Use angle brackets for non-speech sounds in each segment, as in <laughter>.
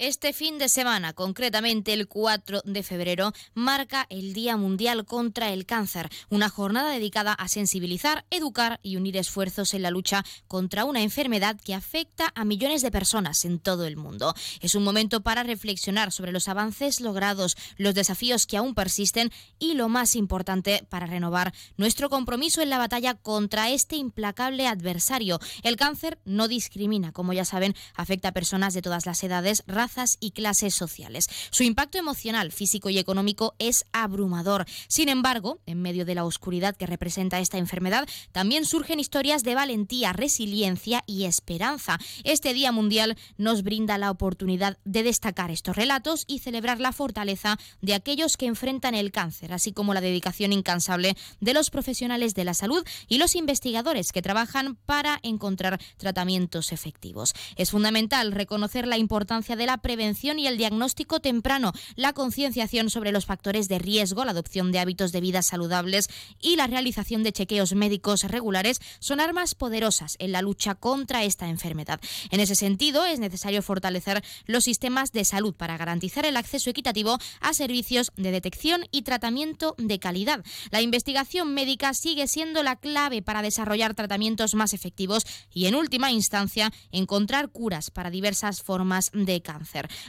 Este fin de semana, concretamente el 4 de febrero, marca el Día Mundial contra el Cáncer, una jornada dedicada a sensibilizar, educar y unir esfuerzos en la lucha contra una enfermedad que afecta a millones de personas en todo el mundo. Es un momento para reflexionar sobre los avances logrados, los desafíos que aún persisten y lo más importante para renovar nuestro compromiso en la batalla contra este implacable adversario. El cáncer no discrimina, como ya saben, afecta a personas de todas las edades, razas, y clases sociales. Su impacto emocional, físico y económico es abrumador. Sin embargo, en medio de la oscuridad que representa esta enfermedad, también surgen historias de valentía, resiliencia y esperanza. Este Día Mundial nos brinda la oportunidad de destacar estos relatos y celebrar la fortaleza de aquellos que enfrentan el cáncer, así como la dedicación incansable de los profesionales de la salud y los investigadores que trabajan para encontrar tratamientos efectivos. Es fundamental reconocer la importancia de la prevención y el diagnóstico temprano, la concienciación sobre los factores de riesgo, la adopción de hábitos de vida saludables y la realización de chequeos médicos regulares son armas poderosas en la lucha contra esta enfermedad. En ese sentido, es necesario fortalecer los sistemas de salud para garantizar el acceso equitativo a servicios de detección y tratamiento de calidad. La investigación médica sigue siendo la clave para desarrollar tratamientos más efectivos y, en última instancia, encontrar curas para diversas formas de cáncer.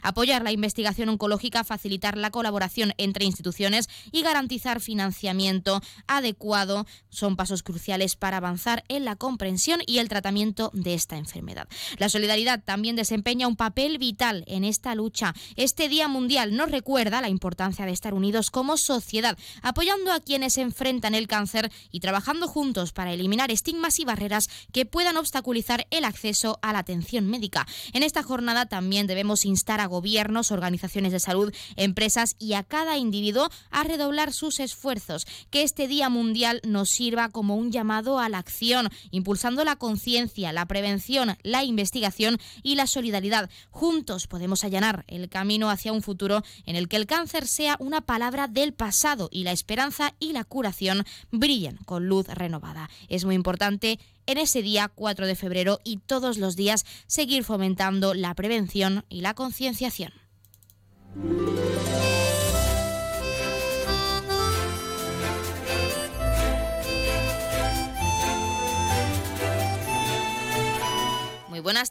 Apoyar la investigación oncológica, facilitar la colaboración entre instituciones y garantizar financiamiento adecuado son pasos cruciales para avanzar en la comprensión y el tratamiento de esta enfermedad. La solidaridad también desempeña un papel vital en esta lucha. Este Día Mundial nos recuerda la importancia de estar unidos como sociedad, apoyando a quienes enfrentan el cáncer y trabajando juntos para eliminar estigmas y barreras que puedan obstaculizar el acceso a la atención médica. En esta jornada también debemos instar a gobiernos, organizaciones de salud, empresas y a cada individuo a redoblar sus esfuerzos. Que este Día Mundial nos sirva como un llamado a la acción, impulsando la conciencia, la prevención, la investigación y la solidaridad. Juntos podemos allanar el camino hacia un futuro en el que el cáncer sea una palabra del pasado y la esperanza y la curación brillen con luz renovada. Es muy importante en ese día 4 de febrero y todos los días seguir fomentando la prevención y la concienciación.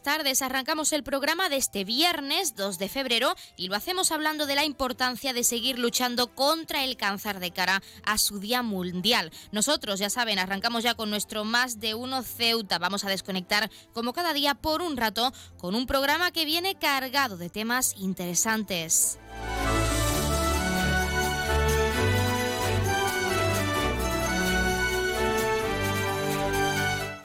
Tardes. Arrancamos el programa de este viernes 2 de febrero y lo hacemos hablando de la importancia de seguir luchando contra el cáncer de cara a su Día Mundial. Nosotros, ya saben, arrancamos ya con nuestro Más de Uno Ceuta. Vamos a desconectar como cada día por un rato con un programa que viene cargado de temas interesantes.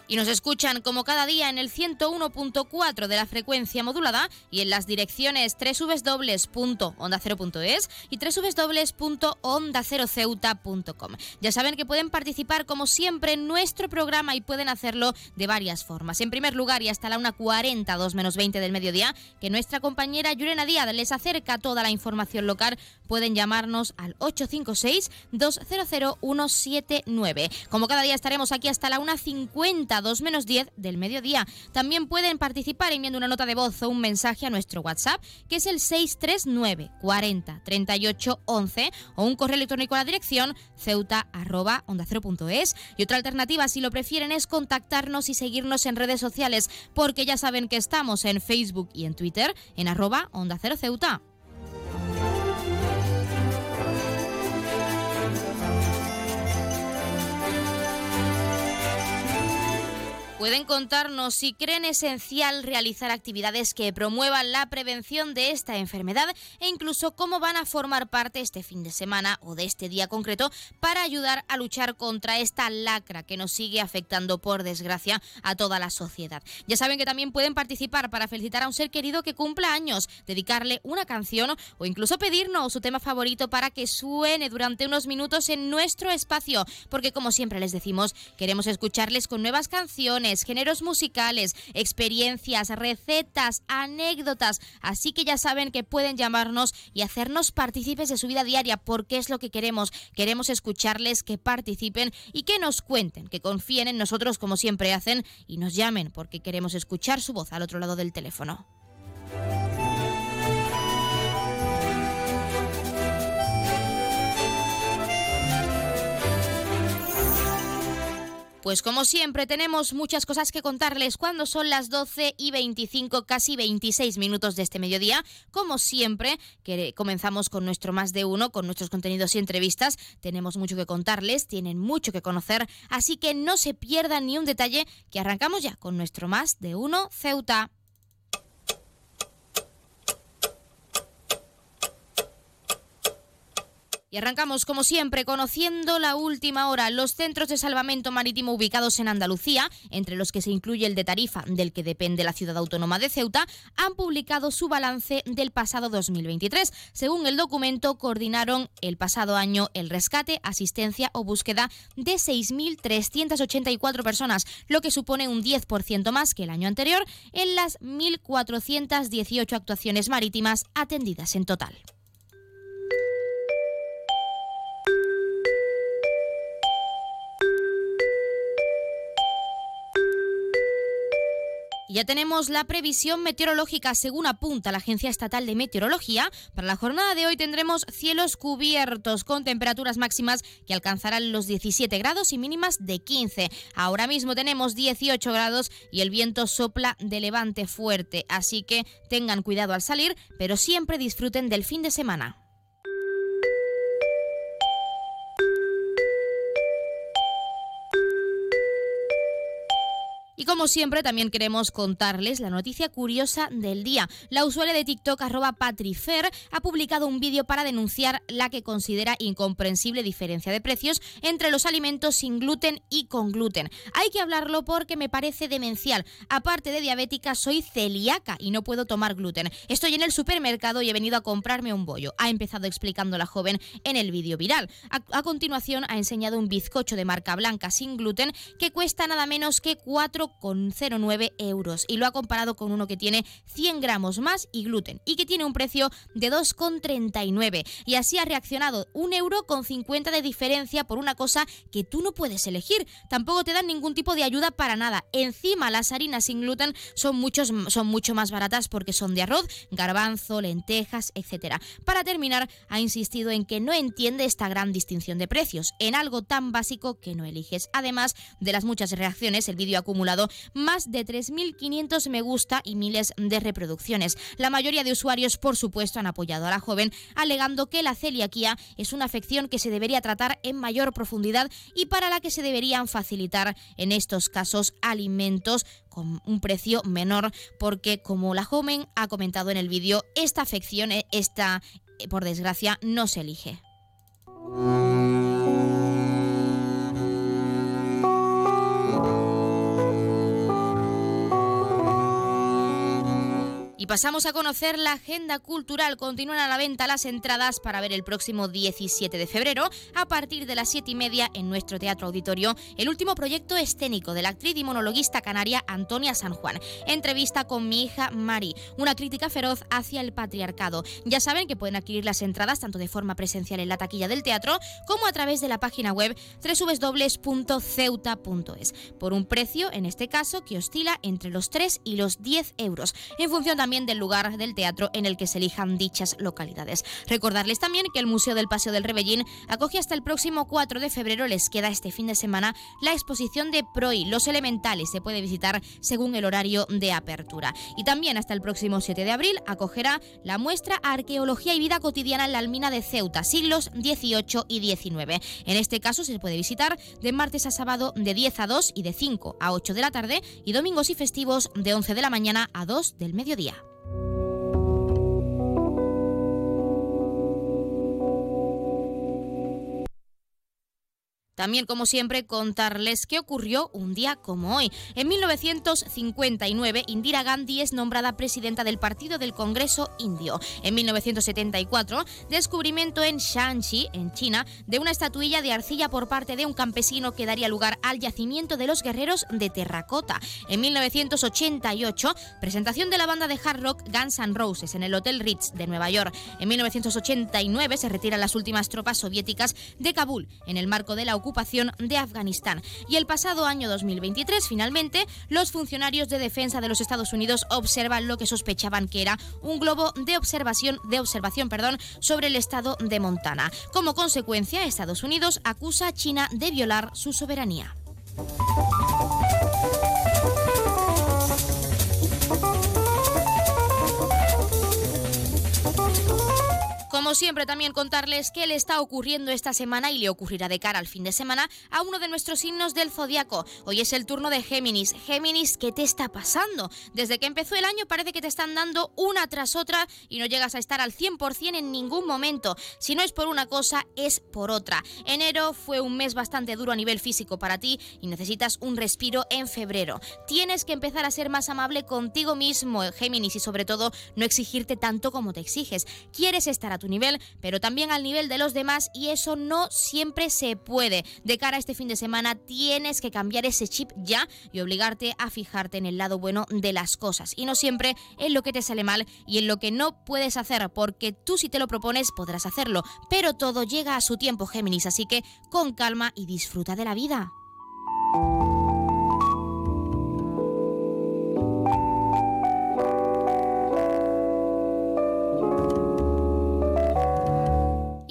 Y nos escuchan como cada día en el 101.4 de la frecuencia modulada y en las direcciones www.ondacero.es y www.ondaceroceuta.com. Ya saben que pueden participar como siempre en nuestro programa y pueden hacerlo de varias formas. En primer lugar y hasta la 1.40, 2 menos 20 del mediodía, que nuestra compañera Yurena Díaz les acerca toda la información local, pueden llamarnos al 856 200 179. Como cada día estaremos aquí hasta la 1.50 2 menos 10 del mediodía. También pueden participar enviando una nota de voz o un mensaje a nuestro WhatsApp, que es el 639 40 38 11, o un correo electrónico a la dirección ceuta arroba onda Y otra alternativa, si lo prefieren, es contactarnos y seguirnos en redes sociales, porque ya saben que estamos en Facebook y en Twitter en arroba onda cero ceuta. Pueden contarnos si creen esencial realizar actividades que promuevan la prevención de esta enfermedad e incluso cómo van a formar parte este fin de semana o de este día concreto para ayudar a luchar contra esta lacra que nos sigue afectando por desgracia a toda la sociedad. Ya saben que también pueden participar para felicitar a un ser querido que cumpla años, dedicarle una canción o incluso pedirnos su tema favorito para que suene durante unos minutos en nuestro espacio, porque como siempre les decimos, queremos escucharles con nuevas canciones géneros musicales, experiencias, recetas, anécdotas. Así que ya saben que pueden llamarnos y hacernos partícipes de su vida diaria porque es lo que queremos. Queremos escucharles, que participen y que nos cuenten, que confíen en nosotros como siempre hacen y nos llamen porque queremos escuchar su voz al otro lado del teléfono. Pues como siempre tenemos muchas cosas que contarles cuando son las 12 y 25, casi 26 minutos de este mediodía. Como siempre, que comenzamos con nuestro más de uno, con nuestros contenidos y entrevistas. Tenemos mucho que contarles, tienen mucho que conocer, así que no se pierdan ni un detalle que arrancamos ya con nuestro más de uno Ceuta. Y arrancamos, como siempre, conociendo la última hora. Los centros de salvamento marítimo ubicados en Andalucía, entre los que se incluye el de Tarifa, del que depende la ciudad autónoma de Ceuta, han publicado su balance del pasado 2023. Según el documento, coordinaron el pasado año el rescate, asistencia o búsqueda de 6.384 personas, lo que supone un 10% más que el año anterior en las 1.418 actuaciones marítimas atendidas en total. Ya tenemos la previsión meteorológica según apunta la Agencia Estatal de Meteorología. Para la jornada de hoy tendremos cielos cubiertos con temperaturas máximas que alcanzarán los 17 grados y mínimas de 15. Ahora mismo tenemos 18 grados y el viento sopla de levante fuerte, así que tengan cuidado al salir, pero siempre disfruten del fin de semana. Y como siempre, también queremos contarles la noticia curiosa del día. La usuaria de TikTok, arroba Patrifer, ha publicado un vídeo para denunciar la que considera incomprensible diferencia de precios entre los alimentos sin gluten y con gluten. Hay que hablarlo porque me parece demencial. Aparte de diabética, soy celíaca y no puedo tomar gluten. Estoy en el supermercado y he venido a comprarme un bollo. Ha empezado explicando la joven en el vídeo viral. A, continuación, ha enseñado un bizcocho de marca blanca sin gluten que cuesta nada menos que 4 con 0,9 euros y lo ha comparado con uno que tiene 100 gramos más y gluten y que tiene un precio de 2,39 y así ha reaccionado un euro con 50 de diferencia por una cosa que tú no puedes elegir. Tampoco te dan ningún tipo de ayuda para nada. Encima las harinas sin gluten son, muchos, son mucho más baratas porque son de arroz, garbanzo, lentejas, etc. Para terminar, ha insistido en que no entiende esta gran distinción de precios en algo tan básico que no eliges. Además de las muchas reacciones, el vídeo acumulado más de 3.500 me gusta y miles de reproducciones. La mayoría de usuarios, por supuesto, han apoyado a la joven, alegando que la celiaquía es una afección que se debería tratar en mayor profundidad y para la que se deberían facilitar en estos casos alimentos con un precio menor porque como la joven ha comentado en el vídeo, esta afección, eh, esta, eh, por desgracia, no se elige. Pasamos a conocer la agenda cultural. Continúan a la venta las entradas para ver el próximo 17 de febrero, a partir de las 7 y media, en nuestro Teatro Auditorio, el último proyecto escénico de la actriz y monologuista canaria Antonia San Juan. Entrevista con mi hija Mari, una crítica feroz hacia el patriarcado. Ya saben que pueden adquirir las entradas tanto de forma presencial en la taquilla del teatro como a través de la página web www.ceuta.es, por un precio, en este caso, que oscila entre los 3 y los 10 euros, en función también del lugar del teatro en el que se elijan dichas localidades. Recordarles también que el Museo del Paseo del Rebellín acoge hasta el próximo 4 de febrero, les queda este fin de semana, la exposición de PROI, Los Elementales, se puede visitar según el horario de apertura. Y también hasta el próximo 7 de abril acogerá la muestra Arqueología y Vida Cotidiana en la Almina de Ceuta, siglos XVIII y XIX. En este caso se puede visitar de martes a sábado de 10 a 2 y de 5 a 8 de la tarde y domingos y festivos de 11 de la mañana a 2 del mediodía. thank you También, como siempre, contarles qué ocurrió un día como hoy. En 1959, Indira Gandhi es nombrada presidenta del Partido del Congreso Indio. En 1974, descubrimiento en Shanxi, en China, de una estatuilla de arcilla por parte de un campesino que daría lugar al yacimiento de los guerreros de terracota. En 1988, presentación de la banda de hard rock Guns N' Roses en el Hotel Ritz de Nueva York. En 1989 se retiran las últimas tropas soviéticas de Kabul en el marco de la de Afganistán. Y el pasado año 2023, finalmente, los funcionarios de defensa de los Estados Unidos observan lo que sospechaban que era un globo de observación, de observación perdón, sobre el estado de Montana. Como consecuencia, Estados Unidos acusa a China de violar su soberanía. Como siempre, también contarles qué le está ocurriendo esta semana y le ocurrirá de cara al fin de semana a uno de nuestros signos del zodiaco. Hoy es el turno de Géminis. Géminis, ¿qué te está pasando? Desde que empezó el año parece que te están dando una tras otra y no llegas a estar al 100% en ningún momento. Si no es por una cosa, es por otra. Enero fue un mes bastante duro a nivel físico para ti y necesitas un respiro en febrero. Tienes que empezar a ser más amable contigo mismo, Géminis, y sobre todo no exigirte tanto como te exiges. Quieres estar a tu nivel, pero también al nivel de los demás y eso no siempre se puede. De cara a este fin de semana tienes que cambiar ese chip ya y obligarte a fijarte en el lado bueno de las cosas y no siempre en lo que te sale mal y en lo que no puedes hacer, porque tú si te lo propones podrás hacerlo, pero todo llega a su tiempo, Géminis, así que con calma y disfruta de la vida.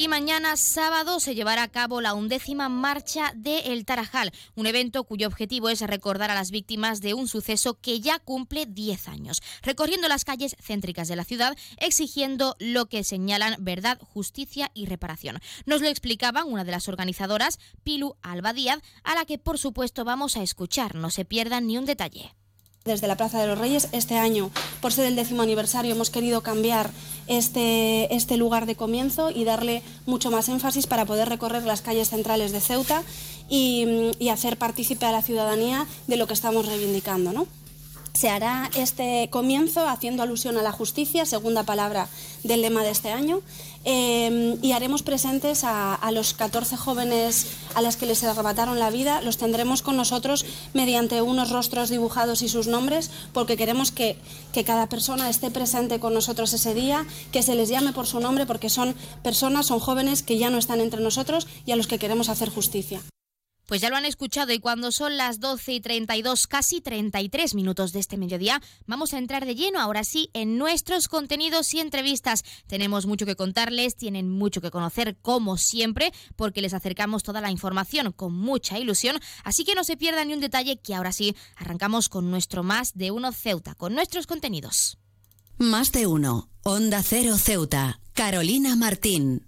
Y mañana sábado se llevará a cabo la undécima marcha de El Tarajal, un evento cuyo objetivo es recordar a las víctimas de un suceso que ya cumple 10 años, recorriendo las calles céntricas de la ciudad, exigiendo lo que señalan verdad, justicia y reparación. Nos lo explicaban una de las organizadoras, Pilu Alba Díaz, a la que por supuesto vamos a escuchar, no se pierdan ni un detalle. Desde la Plaza de los Reyes, este año, por ser el décimo aniversario, hemos querido cambiar este, este lugar de comienzo y darle mucho más énfasis para poder recorrer las calles centrales de Ceuta y, hacer partícipe a la ciudadanía de lo que estamos reivindicando. ¿no? Se hará este comienzo haciendo alusión a la justicia, segunda palabra del lema de este año, eh, y haremos presentes a, los 14 jóvenes a las que les arrebataron la vida. Los tendremos con nosotros mediante unos rostros dibujados y sus nombres, porque queremos que, que cada persona esté presente con nosotros ese día, que se les llame por su nombre, porque son personas, son jóvenes que ya no están entre nosotros y a los que queremos hacer justicia. Pues ya lo han escuchado y cuando son las 12 y 32, casi 33 minutos de este mediodía, vamos a entrar de lleno ahora sí en nuestros contenidos y entrevistas. Tenemos mucho que contarles, tienen mucho que conocer como siempre, porque les acercamos toda la información con mucha ilusión, así que no se pierdan ni un detalle que ahora sí arrancamos con nuestro Más de Uno Ceuta, con nuestros contenidos. Más de Uno, Onda Cero Ceuta, Carolina Martín.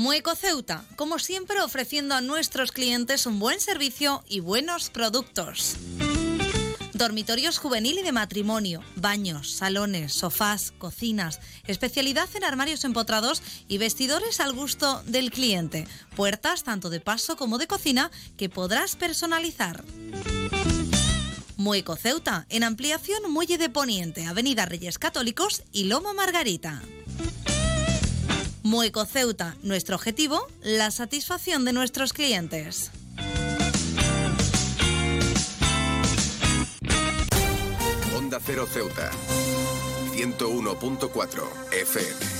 Mueco Ceuta, como siempre ofreciendo a nuestros clientes un buen servicio y buenos productos. Dormitorios juvenil y de matrimonio, baños, salones, sofás, cocinas, especialidad en armarios empotrados y vestidores al gusto del cliente. Puertas tanto de paso como de cocina que podrás personalizar. Mueco Ceuta, en ampliación Muelle de Poniente, Avenida Reyes Católicos y Loma Margarita. Mueco Ceuta, nuestro objetivo, la satisfacción de nuestros clientes. Onda Cero Ceuta. 101.4 FM.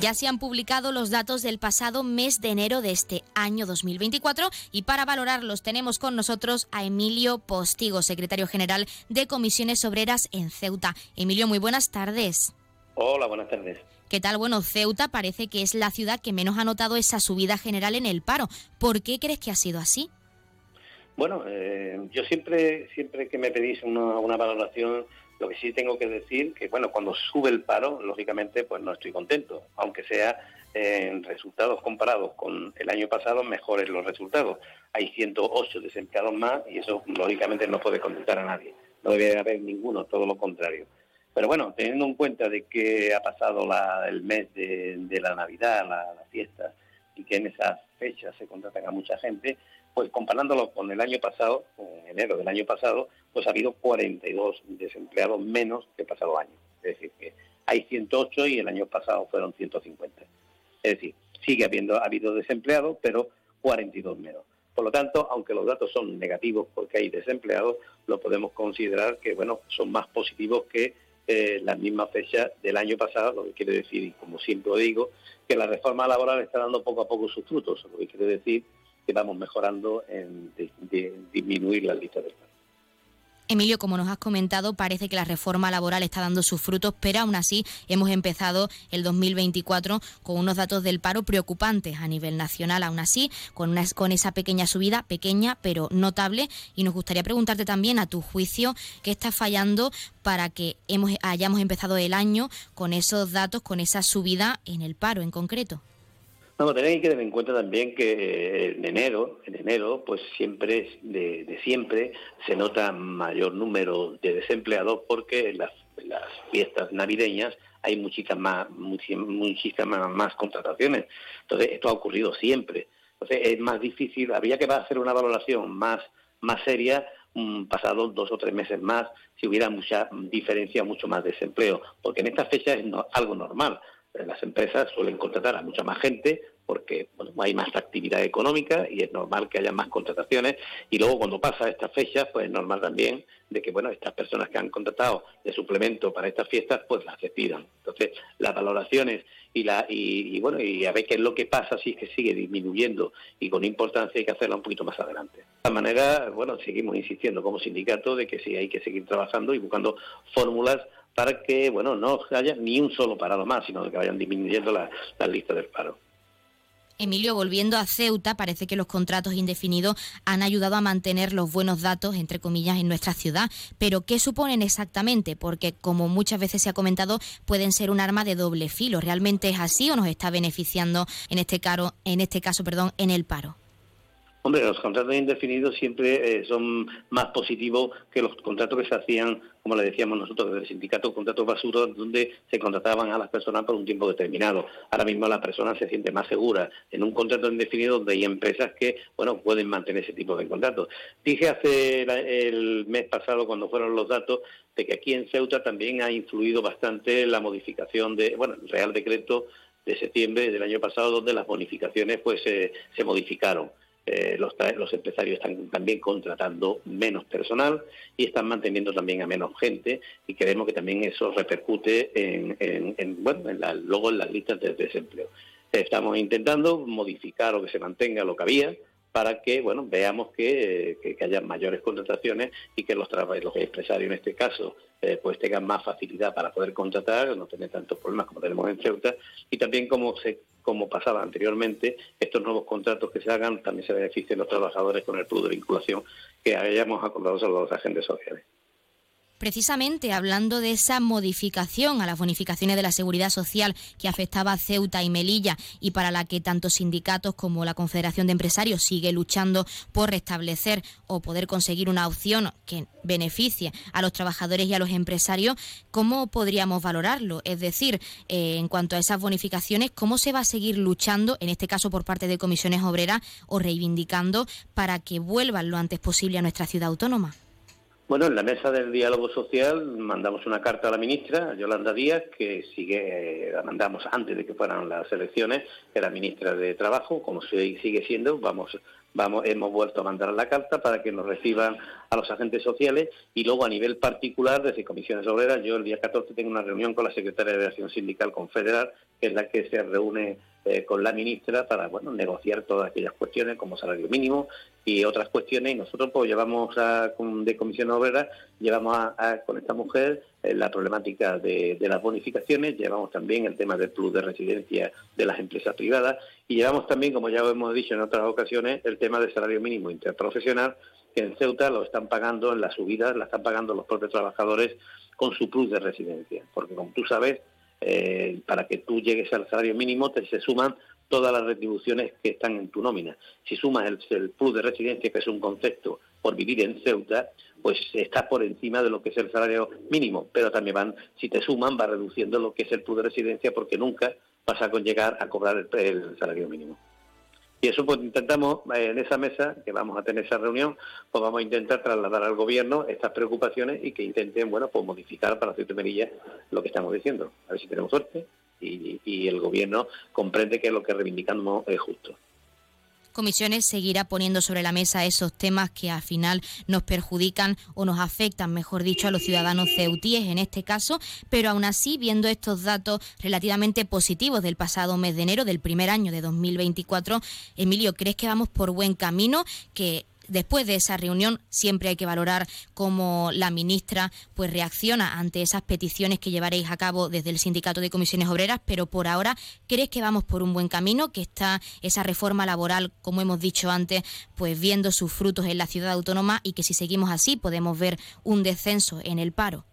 Ya se han publicado los datos del pasado mes de enero de este año 2024 y para valorarlos tenemos con nosotros a Emilio Postigo, secretario general de Comisiones Obreras en Ceuta. Emilio, muy buenas tardes. Hola, buenas tardes. ¿Qué tal? Bueno, Ceuta parece que es la ciudad que menos ha notado esa subida general en el paro. ¿Por qué crees que ha sido así? Bueno, eh, yo siempre, siempre que me pedís una, una valoración lo que sí tengo que decir que, bueno, cuando sube el paro, lógicamente, pues no estoy contento, aunque sea en resultados comparados con el año pasado, mejores los resultados. Hay 108 desempleados más y eso, lógicamente, no puede contentar a nadie. No debe haber ninguno, todo lo contrario. Pero bueno, teniendo en cuenta de que ha pasado el mes de, la Navidad, la, la fiesta, y que en esas fechas se contratan a mucha gente, pues comparándolo con el año pasado, en enero del año pasado, pues ha habido 42 desempleados menos que el pasado año. Es decir, que hay 108 y el año pasado fueron 150. Es decir, sigue habiendo ha habido desempleados, pero 42 menos. Por lo tanto, aunque los datos son negativos porque hay desempleados, lo podemos considerar que bueno son más positivos que eh, las mismas fechas del año pasado, lo que quiere decir, y como siempre digo, que la reforma laboral está dando poco a poco sus frutos, lo que quiere decir vamos mejorando en disminuir las listas de paro. Emilio, como nos has comentado, parece que la reforma laboral está dando sus frutos, pero aún así hemos empezado el 2024 con unos datos del paro preocupantes a nivel nacional, aún así, con, una, con esa pequeña subida, pequeña pero notable. Y nos gustaría preguntarte también, a tu juicio, qué está fallando para que hemos, hayamos empezado el año con esos datos, con esa subida en el paro en concreto. No, tenéis que tener en cuenta también que eh, en enero, en enero, pues siempre, de, siempre, se nota mayor número de desempleados porque en las, fiestas navideñas hay muchísimas más, contrataciones. Entonces, esto ha ocurrido siempre. Entonces, es más difícil, habría que hacer una valoración más, más seria um, pasados dos o tres meses más si hubiera mucha diferencia, mucho más desempleo, porque en estas fechas es algo normal las empresas suelen contratar a mucha más gente porque bueno, hay más actividad económica y es normal que haya más contrataciones. Y luego cuando pasa estas fechas pues es normal también de que bueno estas personas que han contratado de suplemento para estas fiestas pues las despidan. Entonces las valoraciones y la y, bueno y a ver qué es lo que pasa si es que sigue disminuyendo y con importancia hay que hacerla un poquito más adelante. De esta manera bueno seguimos insistiendo como sindicato de que sí hay que seguir trabajando y buscando fórmulas para que bueno no haya ni un solo parado más sino que vayan disminuyendo las la listas del paro Emilio, volviendo a Ceuta, parece que los contratos indefinidos han ayudado a mantener los buenos datos, entre comillas, en nuestra ciudad. Pero, ¿qué suponen exactamente? Porque, como muchas veces se ha comentado, pueden ser un arma de doble filo. ¿Realmente es así o nos está beneficiando en este, caro, en este caso perdón, en el paro? Hombre, los contratos indefinidos siempre eh, son más positivos que los contratos que se hacían, como le decíamos nosotros desde el sindicato, contratos basuros donde se contrataban a las personas por un tiempo determinado. Ahora mismo la persona se siente más segura en un contrato indefinido donde hay empresas que, bueno, pueden mantener ese tipo de contratos. Dije hace el mes pasado, cuando fueron los datos, de que aquí en Ceuta también ha influido bastante la modificación de, bueno, Real Decreto de septiembre del año pasado, donde las bonificaciones pues se modificaron. Eh, los, los, empresarios están también contratando menos personal y están manteniendo también a menos gente y creemos que también eso repercute en, bueno, luego en las listas de desempleo. Estamos intentando modificar o que se mantenga lo que había para que bueno veamos que, que, haya mayores contrataciones y que los, los empresarios en este caso eh, pues tengan más facilidad para poder contratar, no tener tantos problemas como tenemos en Ceuta y también como se como pasaba anteriormente, estos nuevos contratos que se hagan también se beneficien los trabajadores con el plus de vinculación que hayamos acordado a los agentes sociales. Precisamente hablando de esa modificación a las bonificaciones de la seguridad social que afectaba a Ceuta y Melilla y para la que tanto sindicatos como la Confederación de Empresarios sigue luchando por restablecer o poder conseguir una opción que beneficie a los trabajadores y a los empresarios, ¿cómo podríamos valorarlo? Es decir, eh, en cuanto a esas bonificaciones, ¿cómo se va a seguir luchando, en este caso por parte de comisiones obreras, o reivindicando para que vuelvan lo antes posible a nuestra ciudad autónoma? Bueno, en la mesa del diálogo social mandamos una carta a la ministra, Yolanda Díaz, que sigue, la mandamos antes de que fueran las elecciones, era ministra de Trabajo, como sigue siendo, vamos, vamos, hemos vuelto a mandar la carta para que nos reciban a los agentes sociales. Y luego a nivel particular, desde comisiones obreras, yo el día 14 tengo una reunión con la secretaria de Acción Sindical Confederal, que es la que se reúne eh, con la ministra para bueno negociar todas aquellas cuestiones como salario mínimo y otras cuestiones. Y nosotros pues llevamos a, de comisión obrera llevamos a, con esta mujer eh, la problemática de, las bonificaciones llevamos también el tema del plus de residencia de las empresas privadas y llevamos también como ya hemos dicho en otras ocasiones el tema del salario mínimo interprofesional que en Ceuta lo están pagando en la subida la están pagando los propios trabajadores con su plus de residencia. Porque como tú sabes eh, para que tú llegues al salario mínimo te se suman todas las retribuciones que están en tu nómina. Si sumas el, el plus de residencia, que es un concepto por vivir en Ceuta, pues está por encima de lo que es el salario mínimo, pero también van, si te suman, va reduciendo lo que es el plus de residencia porque nunca vas a llegar a cobrar el salario mínimo. Y eso pues intentamos eh, en esa mesa, que vamos a tener esa reunión, pues vamos a intentar trasladar al gobierno estas preocupaciones y que intenten, bueno, pues modificar para Ceuta Merilla lo que estamos diciendo. A ver si tenemos suerte y el gobierno comprende que lo que reivindicamos es justo. Comisiones seguirá poniendo sobre la mesa esos temas que al final nos perjudican o nos afectan, mejor dicho, a los ciudadanos ceutíes en este caso, pero aún así, viendo estos datos relativamente positivos del pasado mes de enero, del primer año de 2024, Emilio, ¿crees que vamos por buen camino? Que después de esa reunión siempre hay que valorar cómo la ministra pues reacciona ante esas peticiones que llevaréis a cabo desde el Sindicato de Comisiones Obreras, pero por ahora, ¿crees que vamos por un buen camino, que está esa reforma laboral, como hemos dicho antes, pues viendo sus frutos en la ciudad autónoma y que si seguimos así podemos ver un descenso en el paro?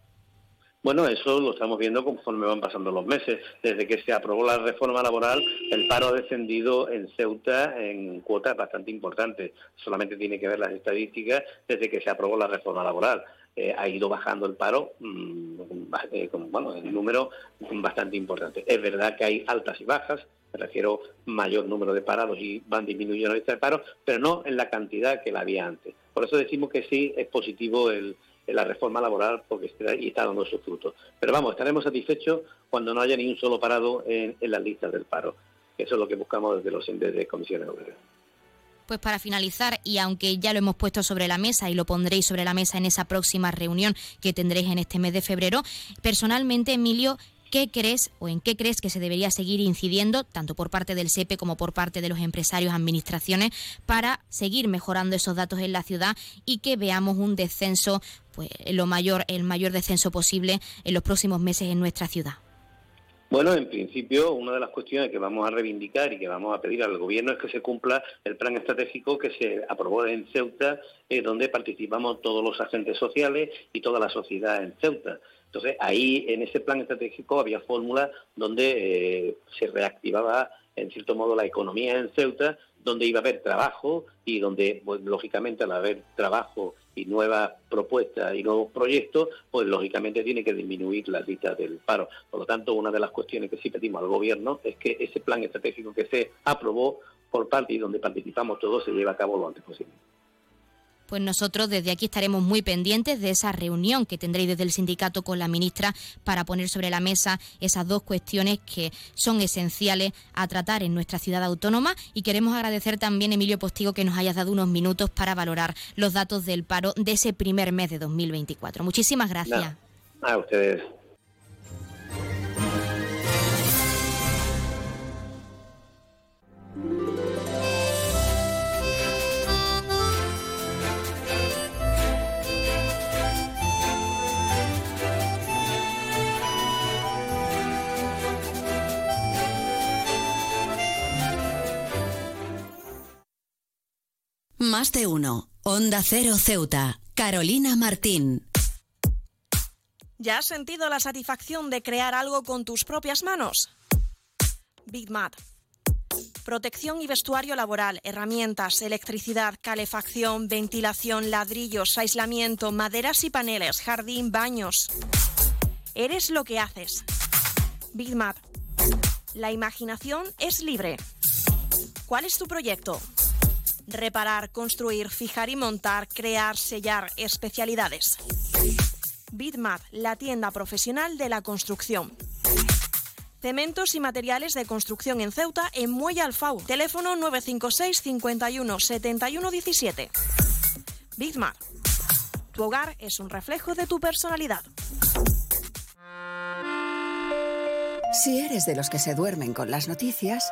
Bueno, eso lo estamos viendo conforme van pasando los meses. Desde que se aprobó la reforma laboral, el paro ha descendido en Ceuta en cuotas bastante importantes. Solamente tiene que ver las estadísticas desde que se aprobó la reforma laboral. Eh, ha ido bajando el paro, mm, eh, con, el número bastante importante. Es verdad que hay altas y bajas, me refiero mayor número de parados y van disminuyendo la lista de paros, pero no en la cantidad que la había antes. Por eso decimos que sí es positivo el, la reforma laboral porque está, dando sus frutos. Pero vamos, estaremos satisfechos cuando no haya ni un solo parado en, las listas del paro. Eso es lo que buscamos desde los entes de comisiones obreras. Pues para finalizar, y aunque ya lo hemos puesto sobre la mesa y lo pondréis sobre la mesa en esa próxima reunión que tendréis en este mes de febrero, personalmente, Emilio, ¿Qué crees o en qué crees que se debería seguir incidiendo, tanto por parte del SEPE como por parte de los empresarios, administraciones, para seguir mejorando esos datos en la ciudad y que veamos un descenso, pues lo mayor, el mayor descenso posible en los próximos meses en nuestra ciudad? Bueno, en principio, una de las cuestiones que vamos a reivindicar y que vamos a pedir al Gobierno es que se cumpla el plan estratégico que se aprobó en Ceuta, donde participamos todos los agentes sociales y toda la sociedad en Ceuta. Entonces, ahí en ese plan estratégico había fórmulas donde eh, se reactivaba, en cierto modo, la economía en Ceuta, donde iba a haber trabajo y donde, pues, lógicamente, al haber trabajo y nuevas propuestas y nuevos proyectos, pues lógicamente tiene que disminuir la lista del paro. Por lo tanto, una de las cuestiones que sí pedimos al Gobierno es que ese plan estratégico que se aprobó por parte y donde participamos todos se lleve a cabo lo antes posible pues nosotros desde aquí estaremos muy pendientes de esa reunión que tendréis desde el sindicato con la ministra para poner sobre la mesa esas dos cuestiones que son esenciales a tratar en nuestra ciudad autónoma y queremos agradecer también, Emilio Postigo, que nos hayas dado unos minutos para valorar los datos del paro de ese primer mes de 2024. Muchísimas gracias. A ustedes. Más de uno. Onda Cero Ceuta. Carolina Martín. ¿Ya has sentido la satisfacción de crear algo con tus propias manos? Big Mat. Protección y vestuario laboral, herramientas, electricidad, calefacción, ventilación, ladrillos, aislamiento, maderas y paneles, jardín, baños. Eres lo que haces. Big Mat. La imaginación es libre. ¿Cuál es tu proyecto? Reparar, construir, fijar y montar, crear, sellar, especialidades. Bitmat, la tienda profesional de la construcción. Cementos y materiales de construcción en Ceuta en Muelle Alfau. Teléfono 956 51 71 17. Bitmat. Tu hogar es un reflejo de tu personalidad. Si eres de los que se duermen con las noticias,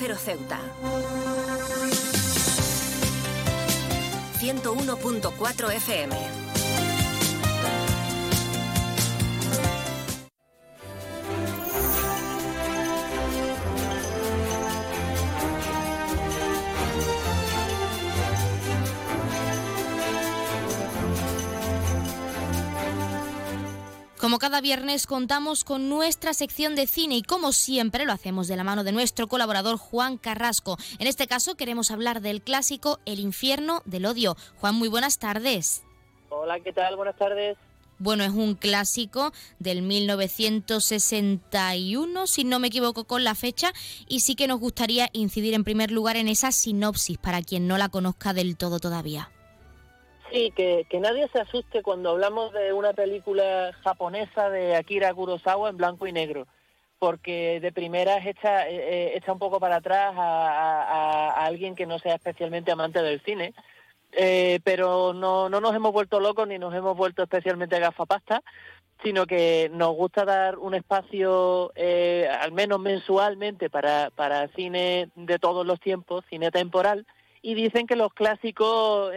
Cero Ceuta. 101.4 FM. Como cada viernes contamos con nuestra sección de cine y como siempre lo hacemos de la mano de nuestro colaborador Juan Carrasco. En este caso queremos hablar del clásico El infierno del odio. Juan, muy buenas tardes. Hola, ¿qué tal? Buenas tardes. Bueno, es un clásico del 1961, si no me equivoco con la fecha, y sí que nos gustaría incidir en primer lugar en esa sinopsis para quien no la conozca del todo todavía. Sí, que, nadie se asuste cuando hablamos de una película japonesa de Akira Kurosawa en blanco y negro, porque de primera es echa, eh, eh, un poco para atrás a, alguien que no sea especialmente amante del cine, eh, pero no, no nos hemos vuelto locos ni nos hemos vuelto especialmente gafapasta, sino que nos gusta dar un espacio, al menos mensualmente, para, para cine de todos los tiempos, cine temporal, y dicen que los clásicos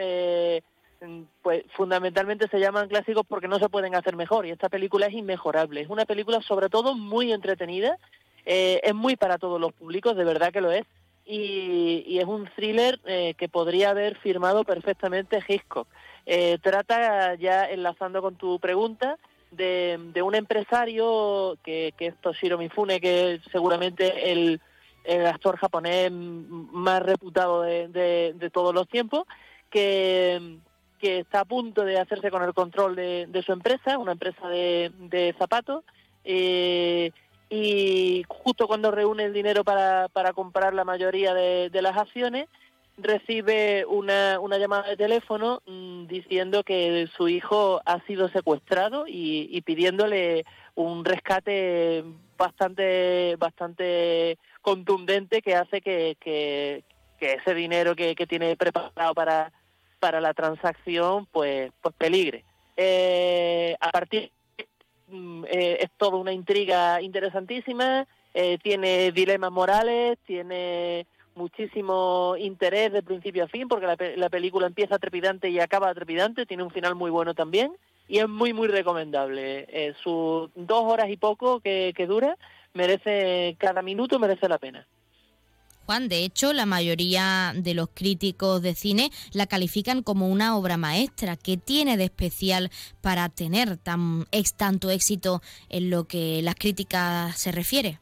pues fundamentalmente se llaman clásicos porque no se pueden hacer mejor y esta película es inmejorable. Es una película sobre todo muy entretenida, eh, es muy para todos los públicos, de verdad que lo es, y, es un thriller eh, que podría haber firmado perfectamente Hitchcock. Eh, trata, ya enlazando con tu pregunta, de, un empresario que, es Toshiro Mifune, que es seguramente el, actor japonés más reputado de todos los tiempos, que que está a punto de hacerse con el control de, su empresa, una empresa de, zapatos, eh, y justo cuando reúne el dinero para, comprar la mayoría de, las acciones, recibe una, llamada de teléfono mm, diciendo que su hijo ha sido secuestrado y, pidiéndole un rescate bastante bastante contundente que hace que, ese dinero que tiene preparado para para la transacción pues, pues peligre. Eh, a partir mm, eh, es toda una intriga interesantísima, eh, tiene dilemas morales, tiene muchísimo interés de principio a fin, porque la, película empieza trepidante y acaba trepidante, tiene un final muy bueno también, y es muy, muy recomendable. sus dos horas y poco que, que dura, merece, cada minuto merece la pena. Juan, de hecho, la mayoría de los críticos de cine la califican como una obra maestra. ¿Qué tiene de especial para tener tan ex, tanto éxito en lo que las críticas se refiere?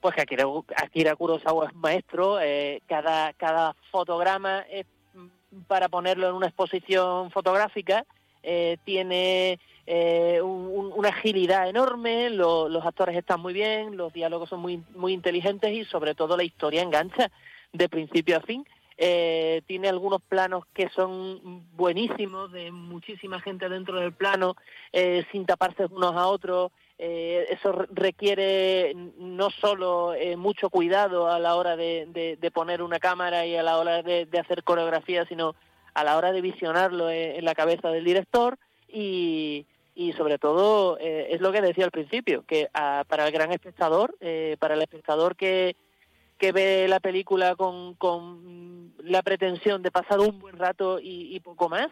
Pues que Akira, Akira Kurosawa es maestro. Eh, cada, cada fotograma es para ponerlo en una exposición fotográfica. Eh, tiene eh, una agilidad enorme, los actores están muy bien, los diálogos son muy, muy inteligentes y sobre todo la historia engancha de principio a fin. Eh, tiene algunos planos que son buenísimos, de muchísima gente dentro del plano, eh, sin taparse unos a otros. eso requiere no solo mucho cuidado a la hora de, poner una cámara y a la hora de, hacer coreografía, sino a la hora de visionarlo en la cabeza del director. Y, y sobre todo eh, es lo que decía al principio, que ah, para el gran espectador, eh, para el espectador que, que ve la película con, con la pretensión de pasar un buen rato y, poco más,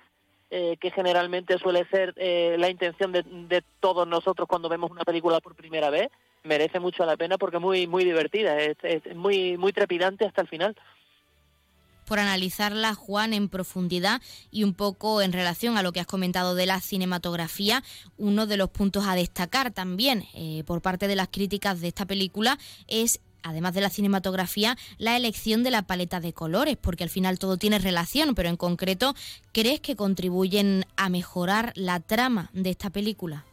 eh, que generalmente suele ser la intención de, de, todos nosotros cuando vemos una película por primera vez, merece mucho la pena porque es muy, muy divertida, es, es muy, muy trepidante hasta el final por analizarla, Juan, en profundidad y un poco en relación a lo que has comentado de la cinematografía. Uno de los puntos a destacar también eh, por parte de las críticas de esta película es además de la cinematografía, la elección de la paleta de colores, porque al final todo tiene relación, pero en concreto, ¿crees que contribuyen a mejorar la trama de esta película?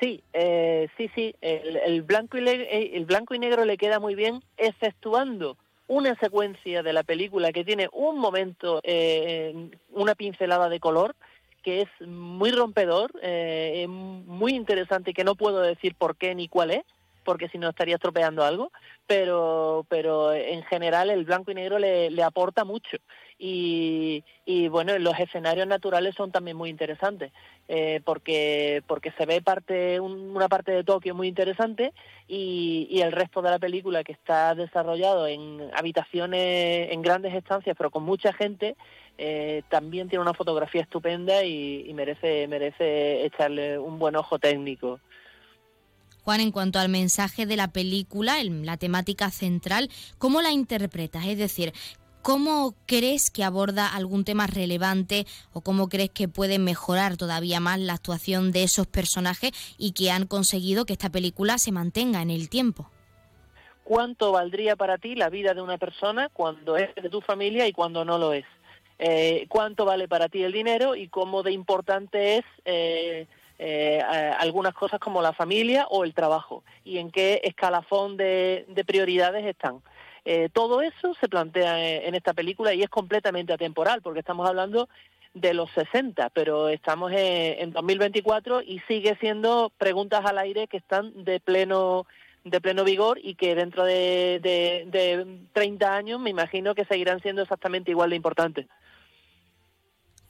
Sí, eh, sí, sí, el, blanco y el blanco y negro le queda muy bien, exceptuando una secuencia de la película que tiene un momento, eh, una pincelada de color, que es muy rompedor, eh, muy interesante que no puedo decir por qué ni cuál es, porque si no estaría estropeando algo, pero, pero en general el blanco y negro le, le aporta mucho. Y, y, bueno, los escenarios naturales son también muy interesantes, eh, porque, porque se ve parte, una parte de Tokio muy interesante y, y, el resto de la película que está desarrollado en habitaciones, en grandes estancias, pero con mucha gente, eh, también tiene una fotografía estupenda y, y merece, merece echarle un buen ojo técnico. Juan, en cuanto al mensaje de la película, la temática central, ¿cómo la interpretas? Es decir, ¿Cómo crees que aborda algún tema relevante o cómo crees que puede mejorar todavía más la actuación de esos personajes y que han conseguido que esta película se mantenga en el tiempo? ¿Cuánto valdría para ti la vida de una persona cuando es de tu familia y cuando no lo es? Eh, ¿Cuánto vale para ti el dinero y cómo de importante es eh, eh, algunas cosas como la familia o el trabajo? ¿Y en qué escalafón de prioridades están? Eh, todo eso se plantea en esta película y es completamente atemporal, porque estamos hablando de los 60, pero estamos en, 2024 y sigue siendo preguntas al aire que están de pleno de pleno vigor y que dentro de, de 30 años me imagino que seguirán siendo exactamente igual de importantes.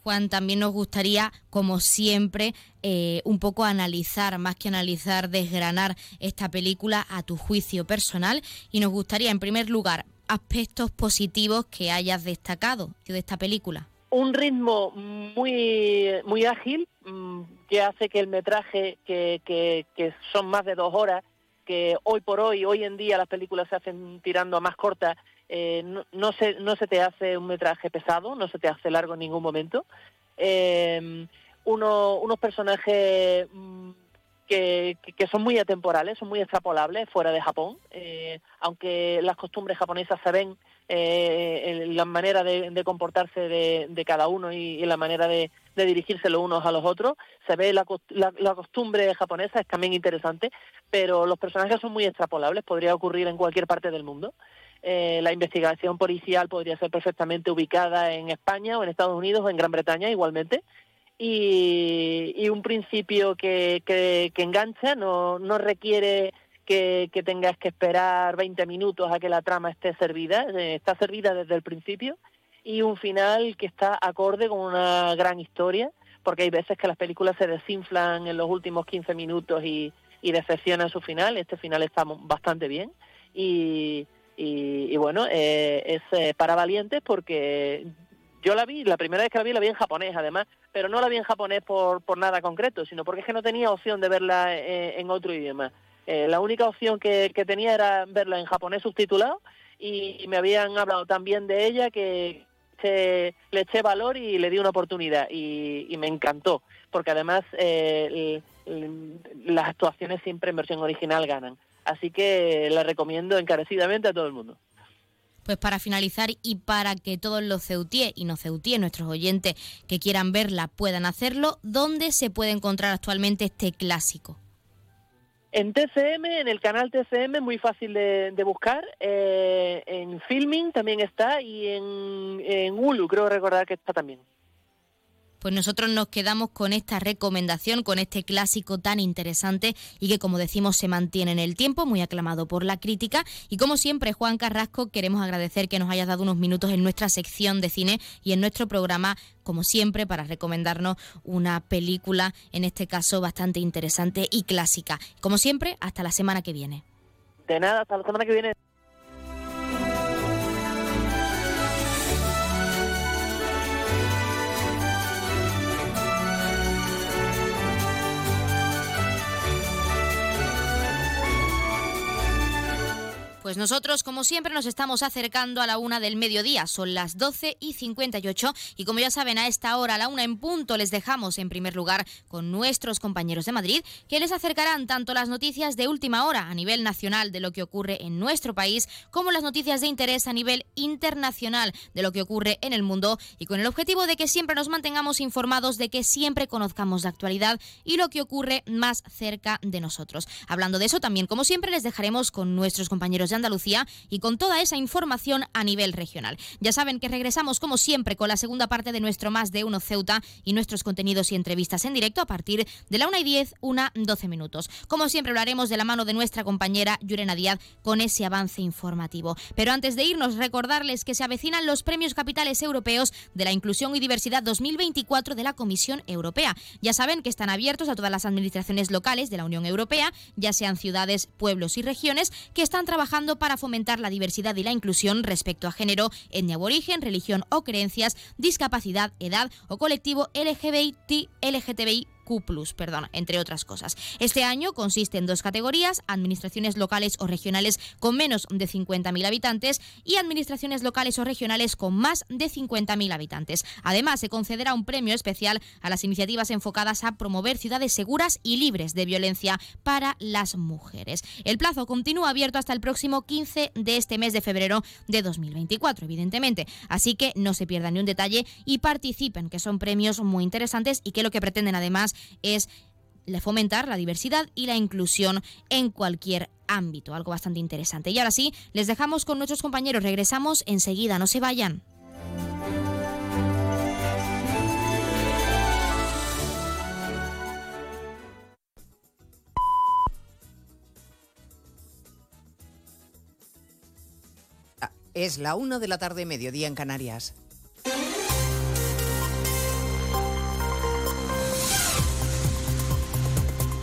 Juan, también nos gustaría, como siempre, eh, un poco analizar, más que analizar, desgranar esta película a tu juicio personal y nos gustaría, en primer lugar, aspectos positivos que hayas destacado de esta película. Un ritmo muy, muy ágil mm, que hace que el metraje, que, que, son más de dos horas, que hoy por hoy, hoy en día las películas se hacen tirando a más cortas, eh, no, se, no se te hace un metraje pesado, no se te hace largo en ningún momento. Eh, unos personajes mm, que, que, son muy atemporales, son muy extrapolables fuera de Japón, eh, aunque las costumbres japonesas se ven eh, la manera de, comportarse de, cada uno y, la manera de, dirigirse los unos a los otros, se ve la, la, costumbre japonesa, es también interesante, pero los personajes son muy extrapolables, podría ocurrir en cualquier parte del mundo. Eh, la investigación policial podría ser perfectamente ubicada en España o en Estados Unidos o en Gran Bretaña igualmente. Y, un principio que, que, engancha, no, no requiere que, que, tengas que esperar 20 minutos a que la trama esté servida, eh, está servida desde el principio, y un final que está acorde con una gran historia, porque hay veces que las películas se desinflan en los últimos 15 minutos y, y decepcionan su final, este final está bastante bien, y, y, bueno, eh, es eh, para valientes porque yo la vi, la primera vez que la vi la vi en japonés además, pero no la vi en japonés por, por nada concreto, sino porque es que no tenía opción de verla eh, en otro idioma. la única opción que, que, tenía era verla en japonés subtitulado y, me habían hablado tan bien de ella que le eché valor y le di una oportunidad y, y me encantó, porque además las actuaciones siempre en versión original ganan. Así que la recomiendo encarecidamente a todo el mundo. Pues para finalizar y para que todos los ceutíes y no ceutíes, nuestros oyentes que quieran verla, puedan hacerlo, ¿dónde se puede encontrar actualmente este clásico? En TCM, en el canal TCM, muy fácil de, buscar. Eh, en Filming también está y en, en Hulu, creo recordar que está también pues nosotros nos quedamos con esta recomendación, con este clásico tan interesante y que como decimos se mantiene en el tiempo, muy aclamado por la crítica. Y como siempre, Juan Carrasco, queremos agradecer que nos hayas dado unos minutos en nuestra sección de cine y en nuestro programa, como siempre, para recomendarnos una película, en este caso bastante interesante y clásica. Como siempre, hasta la semana que viene. De nada, hasta la semana que viene. Pues nosotros, como siempre, nos estamos acercando a la una del mediodía. Son las 12 y 58. Y como ya saben, a esta hora, a la una en punto, les dejamos en primer lugar con nuestros compañeros de Madrid, que les acercarán tanto las noticias de última hora a nivel nacional de lo que ocurre en nuestro país, como las noticias de interés a nivel internacional de lo que ocurre en el mundo. Y con el objetivo de que siempre nos mantengamos informados, de que siempre conozcamos la actualidad y lo que ocurre más cerca de nosotros. Hablando de eso, también, como siempre, les dejaremos con nuestros compañeros Andalucía y con toda esa información a nivel regional. Ya saben que regresamos como siempre con la segunda parte de nuestro Más de Uno Ceuta y nuestros contenidos y entrevistas en directo a partir de la 1 y 10, una 12 minutos. Como siempre hablaremos de la mano de nuestra compañera Yurena Díaz con ese avance informativo. Pero antes de irnos, recordarles que se avecinan los premios capitales europeos de la inclusión y diversidad 2024 de la Comisión Europea. Ya saben que están abiertos a todas las administraciones locales de la Unión Europea, ya sean ciudades, pueblos y regiones, que están trabajando para fomentar la diversidad y la inclusión respecto a género, etnia o origen, religión o creencias, discapacidad, edad o colectivo LGBTI, LGTBI Q+, perdón, entre otras cosas. Este año consiste en dos categorías, administraciones locales o regionales con menos de 50.000 habitantes y administraciones locales o regionales con más de 50.000 habitantes. Además, se concederá un premio especial a las iniciativas enfocadas a promover ciudades seguras y libres de violencia para las mujeres. El plazo continúa abierto hasta el próximo 15 de este mes de febrero de 2024, evidentemente. Así que no se pierdan ni un detalle y participen, que son premios muy interesantes y que lo que pretenden además es fomentar la diversidad y la inclusión en cualquier ámbito, algo bastante interesante. Y ahora sí, les dejamos con nuestros compañeros, regresamos enseguida, no se vayan. Es la 1 de la tarde, mediodía en Canarias.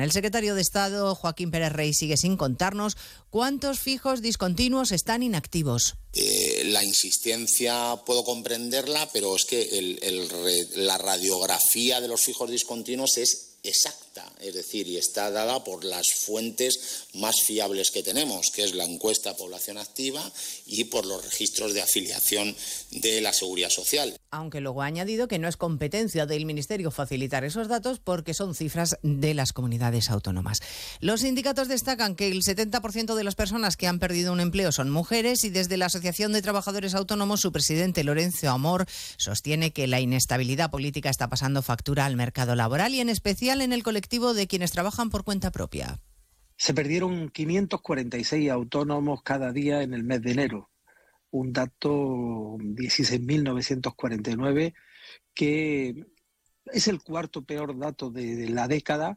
El secretario de Estado, Joaquín Pérez Rey, sigue sin contarnos cuántos fijos discontinuos están inactivos. Eh, la insistencia puedo comprenderla, pero es que la radiografía de los fijos discontinuos es exacta, es decir, y está dada por las fuentes más fiables que tenemos, que es la encuesta población activa y por los registros de afiliación de la Seguridad Social. Aunque luego ha añadido que no es competencia del Ministerio facilitar esos datos porque son cifras de las comunidades autónomas. Los sindicatos destacan que el 70% de las personas que han perdido un empleo son mujeres y desde la Asociación de Trabajadores Autónomos su presidente Lorenzo Amor sostiene que la inestabilidad política está pasando factura al mercado laboral y en especial en el colectivo de quienes trabajan por cuenta propia. Se perdieron 546 autónomos cada día en el mes de enero, un dato 16.949 que es el cuarto peor dato de, la década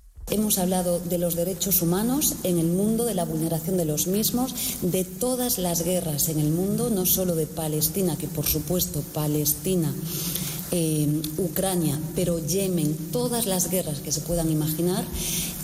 Hemos hablado de los derechos humanos en el mundo, de la vulneración de los mismos, de todas las guerras en el mundo, no solo de Palestina, que por supuesto Palestina eh, Ucrania, pero Yemen, todas las guerras que se puedan imaginar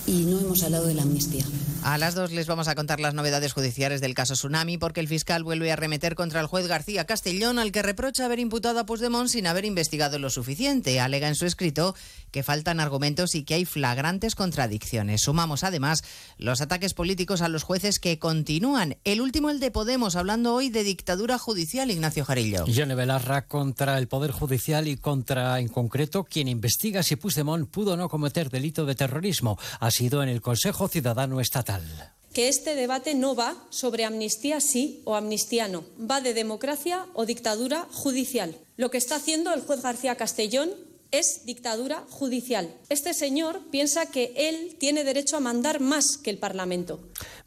y no hemos hablado de la amnistía. A las dos les vamos a contar las novedades judiciales del caso Tsunami porque el fiscal vuelve a remeter contra el juez García Castellón al que reprocha haber imputado a Puigdemont sin haber investigado lo suficiente. Alega en su escrito que faltan argumentos y que hay flagrantes contradicciones. Sumamos además los ataques políticos a los jueces que continúan. El último el de Podemos, hablando hoy de dictadura judicial, Ignacio Jarillo. Yone Belarra contra el Poder Judicial y contra, en concreto, quien investiga si Puigdemont pudo o no cometer delito de terrorismo en el Consejo Ciudadano Estatal que este debate no va sobre amnistía sí o amnistía no, va de democracia o dictadura judicial. Lo que está haciendo el juez García Castellón es dictadura judicial. Este señor piensa que él tiene derecho a mandar más que el Parlamento.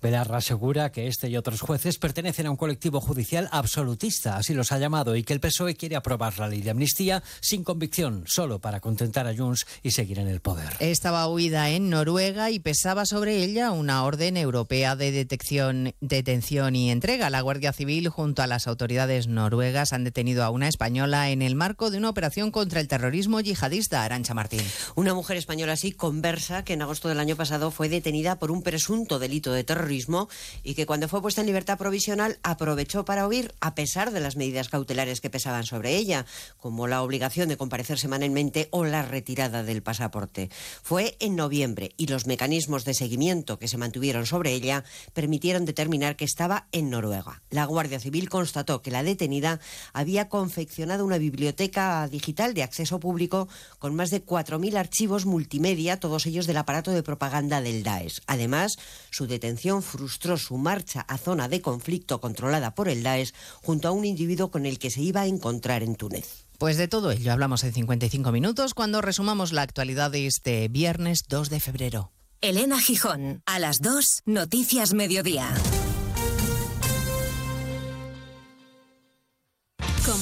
Belarra asegura que este y otros jueces pertenecen a un colectivo judicial absolutista, así los ha llamado, y que el PSOE quiere aprobar la ley de amnistía sin convicción, solo para contentar a Junts y seguir en el poder. Estaba huida en Noruega y pesaba sobre ella una orden europea de detección, detención y entrega. La Guardia Civil, junto a las autoridades noruegas, han detenido a una española en el marco de una operación contra el terrorismo yihadista. Arancha Martín. Una mujer española así conversa que en agosto del año pasado fue detenida por un presunto delito de terrorismo y que cuando fue puesta en libertad provisional aprovechó para huir a pesar de las medidas cautelares que pesaban sobre ella, como la obligación de comparecer semanalmente o la retirada del pasaporte. Fue en noviembre y los mecanismos de seguimiento que se mantuvieron sobre ella permitieron determinar que estaba en Noruega. La Guardia Civil constató que la detenida había confeccionado una biblioteca digital de acceso público con más de 4.000 archivos multimedia, todos ellos del aparato de propaganda del Daesh. Además, su detención frustró su marcha a zona de conflicto controlada por el Daesh junto a un individuo con el que se iba a encontrar en Túnez. Pues de todo ello hablamos en 55 minutos cuando resumamos la actualidad de este viernes 2 de febrero. Elena Gijón, a las 2, Noticias Mediodía.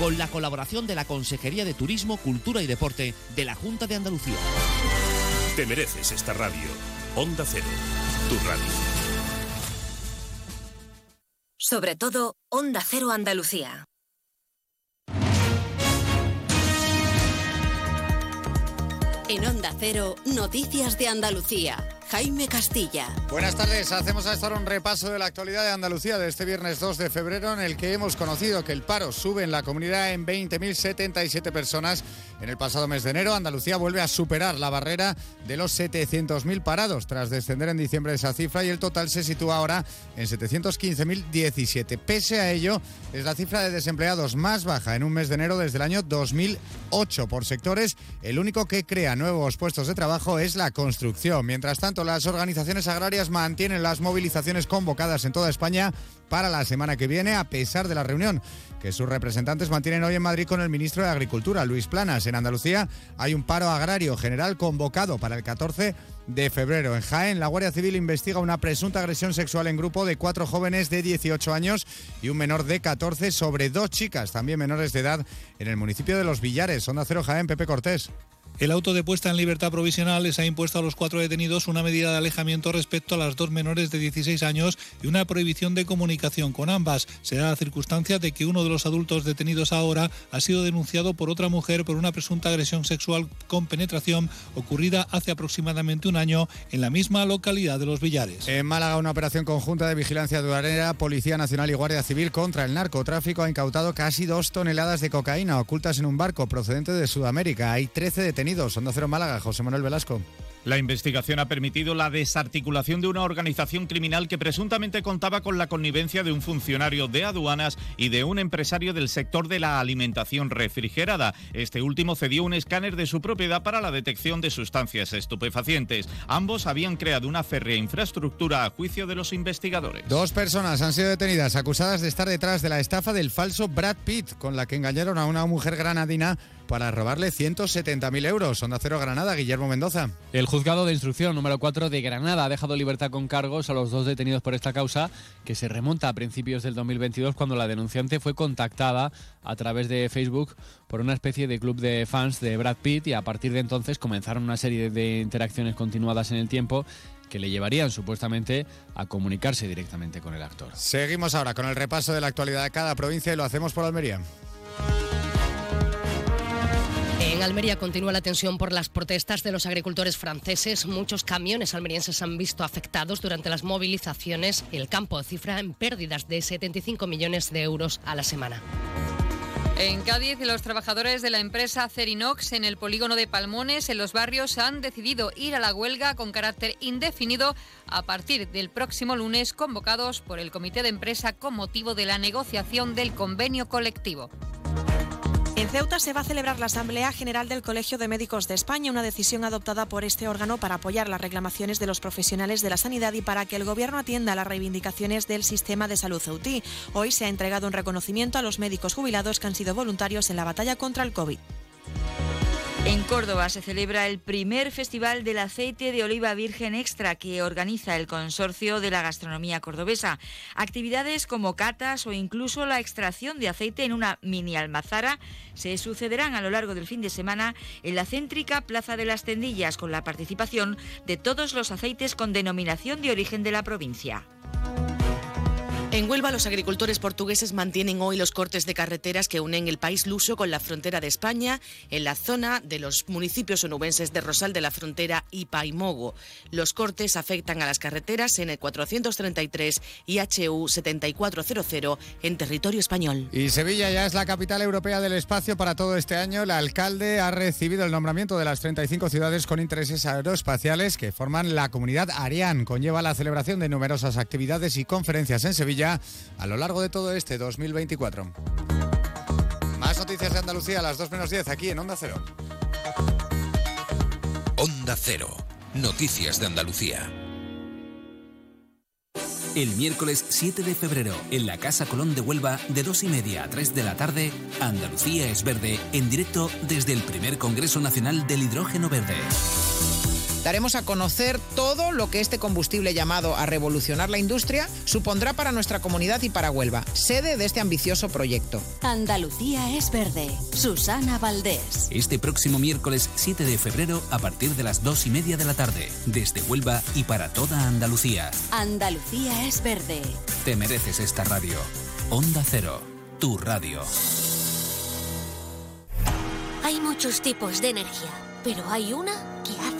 Con la colaboración de la Consejería de Turismo, Cultura y Deporte de la Junta de Andalucía. Te mereces esta radio. Onda Cero, tu radio. Sobre todo, Onda Cero Andalucía. En Onda Cero, Noticias de Andalucía. Jaime Castilla. Buenas tardes, hacemos a estar un repaso de la actualidad de Andalucía de este viernes 2 de febrero en el que hemos conocido que el paro sube en la comunidad en 20.077 personas. En el pasado mes de enero, Andalucía vuelve a superar la barrera de los 700.000 parados tras descender en diciembre esa cifra y el total se sitúa ahora en 715.017. Pese a ello, es la cifra de desempleados más baja en un mes de enero desde el año 2008 por sectores. El único que crea nuevos puestos de trabajo es la construcción. Mientras tanto, las organizaciones agrarias mantienen las movilizaciones convocadas en toda España para la semana que viene, a pesar de la reunión que sus representantes mantienen hoy en Madrid con el ministro de Agricultura, Luis Planas. En Andalucía hay un paro agrario general convocado para el 14 de febrero. En Jaén, la Guardia Civil investiga una presunta agresión sexual en grupo de cuatro jóvenes de 18 años y un menor de 14 sobre dos chicas, también menores de edad, en el municipio de Los Villares. Onda Cero Jaén, Pepe Cortés. El auto de puesta en libertad provisional les ha impuesto a los cuatro detenidos una medida de alejamiento respecto a las dos menores de 16 años y una prohibición de comunicación con ambas. Se da la circunstancia de que uno de los adultos detenidos ahora ha sido denunciado por otra mujer por una presunta agresión sexual con penetración ocurrida hace aproximadamente un año en la misma localidad de Los Villares. En Málaga, una operación conjunta de vigilancia aduanera, Policía Nacional y Guardia Civil contra el narcotráfico ha incautado casi dos toneladas de cocaína ocultas en un barco procedente de Sudamérica. Hay 13 detenidos. Onda Cero Málaga, José Manuel Velasco. La investigación ha permitido la desarticulación de una organización criminal que presuntamente contaba con la connivencia de un funcionario de aduanas y de un empresario del sector de la alimentación refrigerada. Este último cedió un escáner de su propiedad para la detección de sustancias estupefacientes. Ambos habían creado una férrea infraestructura a juicio de los investigadores. Dos personas han sido detenidas acusadas de estar detrás de la estafa del falso Brad Pitt, con la que engañaron a una mujer granadina para robarle 170.000 euros. Onda Cero Granada, Guillermo Mendoza. El juzgado de instrucción número 4 de Granada ha dejado libertad con cargos a los dos detenidos por esta causa que se remonta a principios del 2022 cuando la denunciante fue contactada a través de Facebook por una especie de club de fans de Brad Pitt y a partir de entonces comenzaron una serie de interacciones continuadas en el tiempo que le llevarían supuestamente a comunicarse directamente con el actor. Seguimos ahora con el repaso de la actualidad de cada provincia y lo hacemos por Almería. En Almería continúa la tensión por las protestas de los agricultores franceses. Muchos camiones almerienses han visto afectados durante las movilizaciones. El campo cifra en pérdidas de 75 millones de euros a la semana. En Cádiz, los trabajadores de la empresa Cerinox en el polígono de Palmones, en los barrios, han decidido ir a la huelga con carácter indefinido a partir del próximo lunes, convocados por el comité de empresa con motivo de la negociación del convenio colectivo. Ceuta se va a celebrar la Asamblea General del Colegio de Médicos de España, una decisión adoptada por este órgano para apoyar las reclamaciones de los profesionales de la sanidad y para que el Gobierno atienda las reivindicaciones del sistema de salud ceutí. Hoy se ha entregado un reconocimiento a los médicos jubilados que han sido voluntarios en la batalla contra el COVID. En Córdoba se celebra el primer Festival del Aceite de Oliva Virgen Extra que organiza el Consorcio de la Gastronomía Cordobesa. Actividades como catas o incluso la extracción de aceite en una mini almazara se sucederán a lo largo del fin de semana en la céntrica Plaza de las Tendillas con la participación de todos los aceites con denominación de origen de la provincia. En Huelva, los agricultores portugueses mantienen hoy los cortes de carreteras que unen el país luso con la frontera de España en la zona de los municipios onubenses de Rosal de la Frontera y Paimogo. Los cortes afectan a las carreteras en el 433 y HU 7400 en territorio español. Y Sevilla ya es la capital europea del espacio para todo este año. El alcalde ha recibido el nombramiento de las 35 ciudades con intereses aeroespaciales que forman la comunidad Ariane. Conlleva la celebración de numerosas actividades y conferencias en Sevilla a lo largo de todo este 2024. Más noticias de Andalucía a las 2 menos 10 aquí en Onda Cero. Onda Cero. Noticias de Andalucía. El miércoles 7 de febrero, en la Casa Colón de Huelva, de 2 y media a 3 de la tarde, Andalucía es verde, en directo desde el primer Congreso Nacional del Hidrógeno Verde. Daremos a conocer todo lo que este combustible llamado a revolucionar la industria supondrá para nuestra comunidad y para Huelva, sede de este ambicioso proyecto. Andalucía es verde. Susana Valdés. Este próximo miércoles 7 de febrero a partir de las 2 y media de la tarde, desde Huelva y para toda Andalucía. Andalucía es verde. Te mereces esta radio. Onda Cero, tu radio. Hay muchos tipos de energía, pero hay una que hace que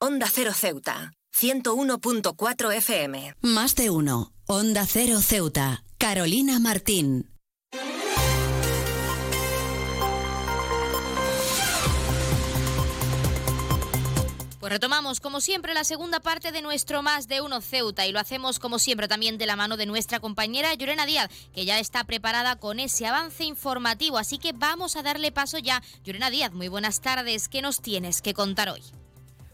Onda Cero Ceuta, 101.4 FM. Más de uno. Onda Cero Ceuta. Carolina Martín. Pues retomamos, como siempre, la segunda parte de nuestro Más de Uno Ceuta y lo hacemos, como siempre, también de la mano de nuestra compañera Llorena Díaz, que ya está preparada con ese avance informativo. Así que vamos a darle paso ya. Llorena Díaz, muy buenas tardes. ¿Qué nos tienes que contar hoy?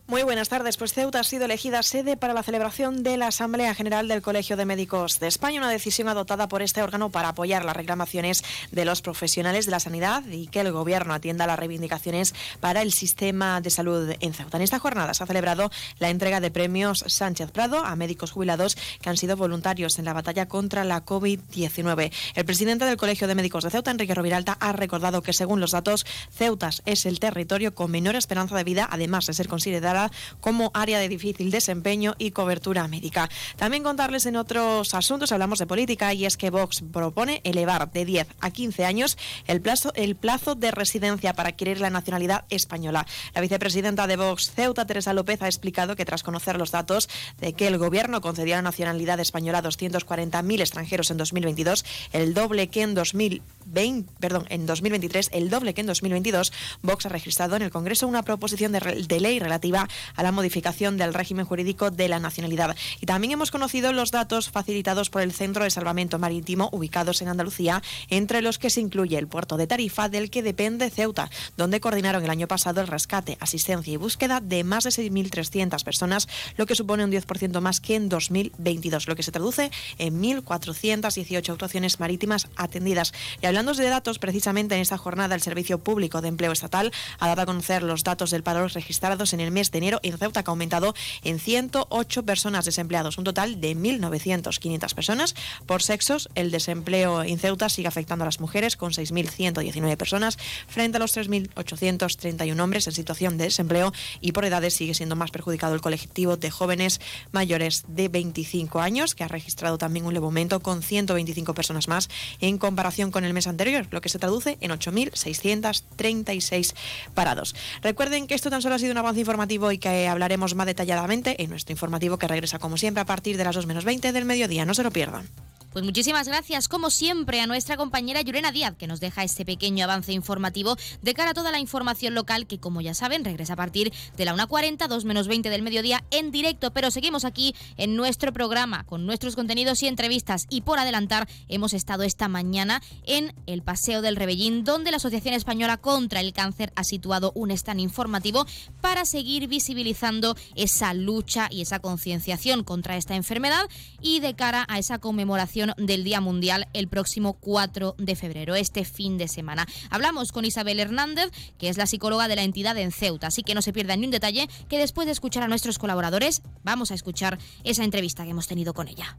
Muy buenas tardes. Pues Ceuta ha sido elegida sede para la celebración de la Asamblea General del Colegio de Médicos de España, una decisión adoptada por este órgano para apoyar las reclamaciones de los profesionales de la sanidad y que el Gobierno atienda las reivindicaciones para el sistema de salud en Ceuta. En esta jornada se ha celebrado la entrega de premios Sánchez Prado a médicos jubilados que han sido voluntarios en la batalla contra la COVID-19. El presidente del Colegio de Médicos de Ceuta, Enrique Roviralta, ha recordado que según los datos, Ceuta es el territorio con menor esperanza de vida, además de ser considerado como área de difícil desempeño y cobertura médica. También contarles en otros asuntos, hablamos de política y es que Vox propone elevar de 10 a 15 años el plazo, el plazo de residencia para adquirir la nacionalidad española. La vicepresidenta de Vox, Ceuta, Teresa López, ha explicado que tras conocer los datos de que el gobierno concedió la nacionalidad española a 240.000 extranjeros en 2022, el doble que en 2000 20, perdón, en 2023 el doble que en 2022, Vox ha registrado en el Congreso una proposición de, de ley relativa a la modificación del régimen jurídico de la nacionalidad. Y también hemos conocido los datos facilitados por el Centro de Salvamento Marítimo ubicados en Andalucía, entre los que se incluye el puerto de Tarifa, del que depende Ceuta, donde coordinaron el año pasado el rescate, asistencia y búsqueda de más de 6.300 personas, lo que supone un 10% más que en 2022, lo que se traduce en 1.418 actuaciones marítimas atendidas. Y hablando de datos, precisamente en esta jornada el Servicio Público de Empleo Estatal ha dado a conocer los datos del paro registrados en el mes enero en Ceuta, que ha aumentado en 108 personas desempleados, un total de 1.900 personas. Por sexos, el desempleo en Ceuta sigue afectando a las mujeres con 6.119 personas frente a los 3.831 hombres en situación de desempleo y por edades sigue siendo más perjudicado el colectivo de jóvenes mayores de 25 años, que ha registrado también un leve aumento con 125 personas más en comparación con el mes anterior, lo que se traduce en 8.636 parados. Recuerden que esto tan solo ha sido un avance informativo y que hablaremos más detalladamente en nuestro informativo que regresa como siempre a partir de las 2 menos 20 del mediodía. No se lo pierdan. Pues muchísimas gracias, como siempre, a nuestra compañera Yurena Díaz, que nos deja este pequeño avance informativo de cara a toda la información local, que como ya saben, regresa a partir de la 1.40, 2 menos 20 del mediodía en directo. Pero seguimos aquí en nuestro programa con nuestros contenidos y entrevistas. Y por adelantar, hemos estado esta mañana en el Paseo del Rebellín, donde la Asociación Española contra el Cáncer ha situado un stand informativo para seguir visibilizando esa lucha y esa concienciación contra esta enfermedad y de cara a esa conmemoración del Día Mundial el próximo 4 de febrero, este fin de semana. Hablamos con Isabel Hernández, que es la psicóloga de la entidad en Ceuta, así que no se pierdan ni un detalle, que después de escuchar a nuestros colaboradores, vamos a escuchar esa entrevista que hemos tenido con ella.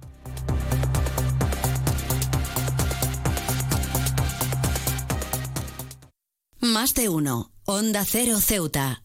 Más de uno. Onda Cero Ceuta.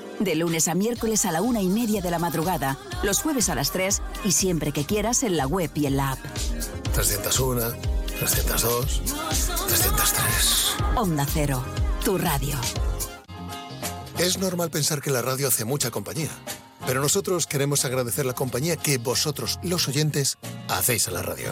De lunes a miércoles a la una y media de la madrugada, los jueves a las tres y siempre que quieras en la web y en la app. 301, 302, 303. Onda Cero, tu radio. Es normal pensar que la radio hace mucha compañía, pero nosotros queremos agradecer la compañía que vosotros, los oyentes, hacéis a la radio.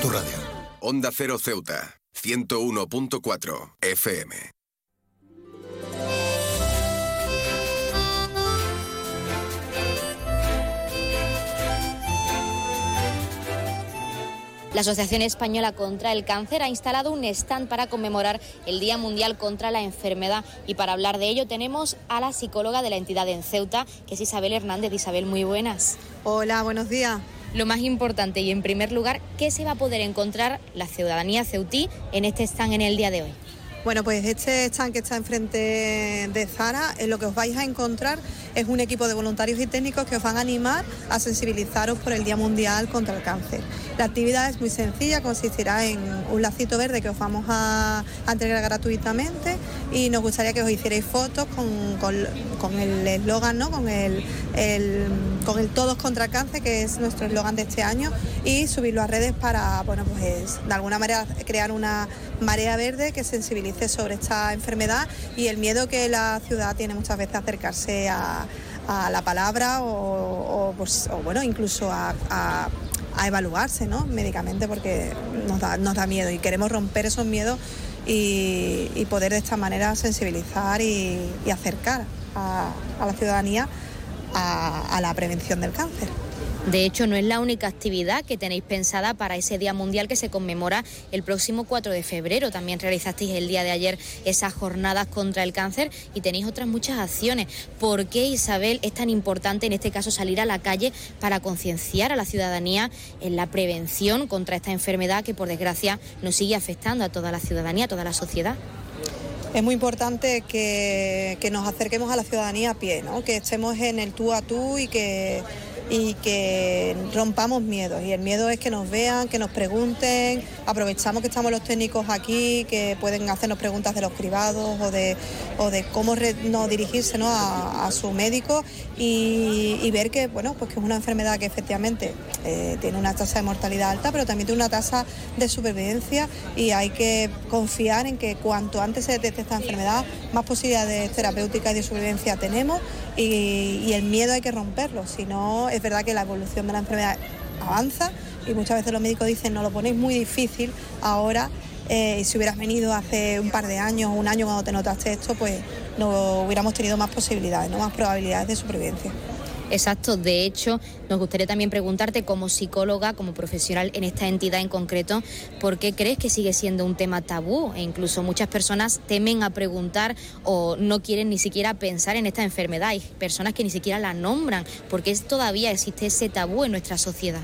tu radio. Onda Cero Ceuta, 101.4 FM. La Asociación Española contra el Cáncer ha instalado un stand para conmemorar el Día Mundial contra la Enfermedad y para hablar de ello tenemos a la psicóloga de la entidad en Ceuta, que es Isabel Hernández. Isabel, muy buenas. Hola, buenos días. Lo más importante y en primer lugar, ¿qué se va a poder encontrar la ciudadanía ceutí en este stand en el día de hoy? Bueno, pues este stand que está enfrente de Zara, en lo que os vais a encontrar es un equipo de voluntarios y técnicos que os van a animar a sensibilizaros por el Día Mundial contra el Cáncer. La actividad es muy sencilla, consistirá en un lacito verde que os vamos a, entregar gratuitamente y nos gustaría que os hicierais fotos con, con- el eslogan, ¿no? con, el, el- con el Todos contra el Cáncer, que es nuestro eslogan de este año, y subirlo a redes para, bueno, pues de alguna manera crear una marea verde que sensibilice sobre esta enfermedad y el miedo que la ciudad tiene muchas veces a acercarse a, la palabra o, pues, bueno, incluso a, evaluarse ¿no? médicamente porque nos da, nos da miedo y queremos romper esos miedos y, poder de esta manera sensibilizar y, acercar a, la ciudadanía a la prevención del cáncer. De hecho, no es la única actividad que tenéis pensada para ese Día Mundial que se conmemora el próximo 4 de febrero. También realizasteis el día de ayer esas jornadas contra el cáncer y tenéis otras muchas acciones. ¿Por qué, Isabel, es tan importante en este caso salir a la calle para concienciar a la ciudadanía en la prevención contra esta enfermedad que, por desgracia, nos sigue afectando a toda la ciudadanía, a toda la sociedad? Es muy importante que, que nos acerquemos a la ciudadanía a pie, ¿no? que estemos en el tú a tú y que y que rompamos miedos. Y el miedo es que nos vean, que nos pregunten, aprovechamos que estamos los técnicos aquí, que pueden hacernos preguntas de los privados o de, o de cómo no, dirigirse ¿no? A, su médico y, ver que, bueno, pues que es una enfermedad que efectivamente eh, tiene una tasa de mortalidad alta, pero también tiene una tasa de supervivencia y hay que confiar en que cuanto antes se detecte esta enfermedad, más posibilidades terapéuticas y de supervivencia tenemos y, el miedo hay que romperlo, si no es verdad que la evolución de la enfermedad avanza y muchas veces los médicos dicen no lo ponéis muy difícil ahora eh, si hubieras venido hace un par de años o un año cuando te notaste esto, pues no hubiéramos tenido más posibilidades, ¿no? más probabilidades de supervivencia. Exacto, de hecho, nos gustaría también preguntarte como psicóloga, como profesional en esta entidad en concreto, ¿por qué crees que sigue siendo un tema tabú? E incluso muchas personas temen a preguntar o no quieren ni siquiera pensar en esta enfermedad. Hay personas que ni siquiera la nombran, porque todavía existe ese tabú en nuestra sociedad.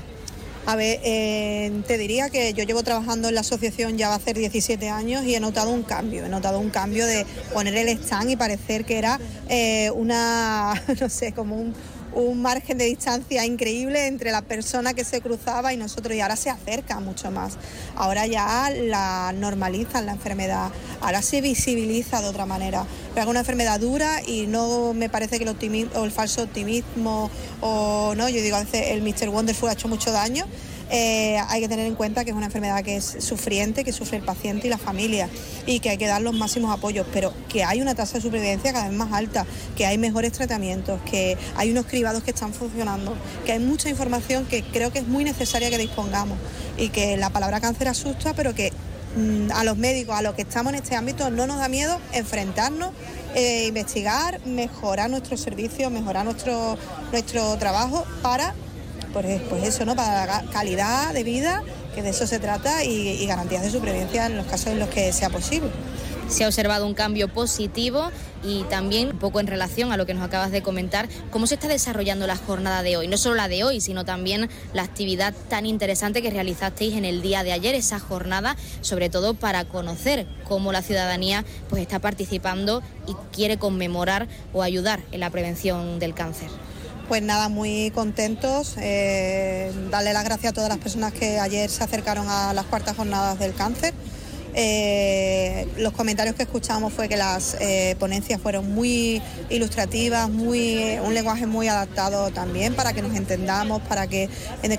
A ver, eh, te diría que yo llevo trabajando en la asociación ya va a ser 17 años y he notado un cambio. He notado un cambio de poner el stand y parecer que era eh, una, <laughs> no sé, como un, un margen de distancia increíble entre la persona que se cruzaba y nosotros y ahora se acerca mucho más. Ahora ya la normalizan la enfermedad, ahora se visibiliza de otra manera. Pero es una enfermedad dura y no me parece que el optimismo o el falso optimismo o no, yo digo a veces el Mr. Wonderful ha hecho mucho daño eh, hay que tener en cuenta que es una enfermedad que es sufriente, que sufre el paciente y la familia y que hay que dar los máximos apoyos, pero que hay una tasa de supervivencia cada vez más alta, que hay mejores tratamientos, que hay unos cribados que están funcionando, que hay mucha información que creo que es muy necesaria que dispongamos y que la palabra cáncer asusta, pero que mm, a los médicos, a los que estamos en este ámbito, no nos da miedo enfrentarnos, eh, investigar, mejorar nuestros servicios, mejorar nuestro, nuestro trabajo para pues, pues eso, ¿no? Para la calidad de vida, que de eso se trata, y, garantías de supervivencia en los casos en los que sea posible se ha observado un cambio positivo y también un poco en relación a lo que nos acabas de comentar, cómo se está desarrollando la jornada de hoy, no solo la de hoy, sino también la actividad tan interesante que realizasteis en el día de ayer, esa jornada, sobre todo para conocer cómo la ciudadanía pues está participando y quiere conmemorar o ayudar en la prevención del cáncer. Pues nada, muy contentos. Eh, darle las gracias a todas las personas que ayer se acercaron a las cuartas jornadas del cáncer. Eh, los comentarios que escuchamos fue que las eh, ponencias fueron muy ilustrativas, muy, un lenguaje muy adaptado también para que nos entendamos, para que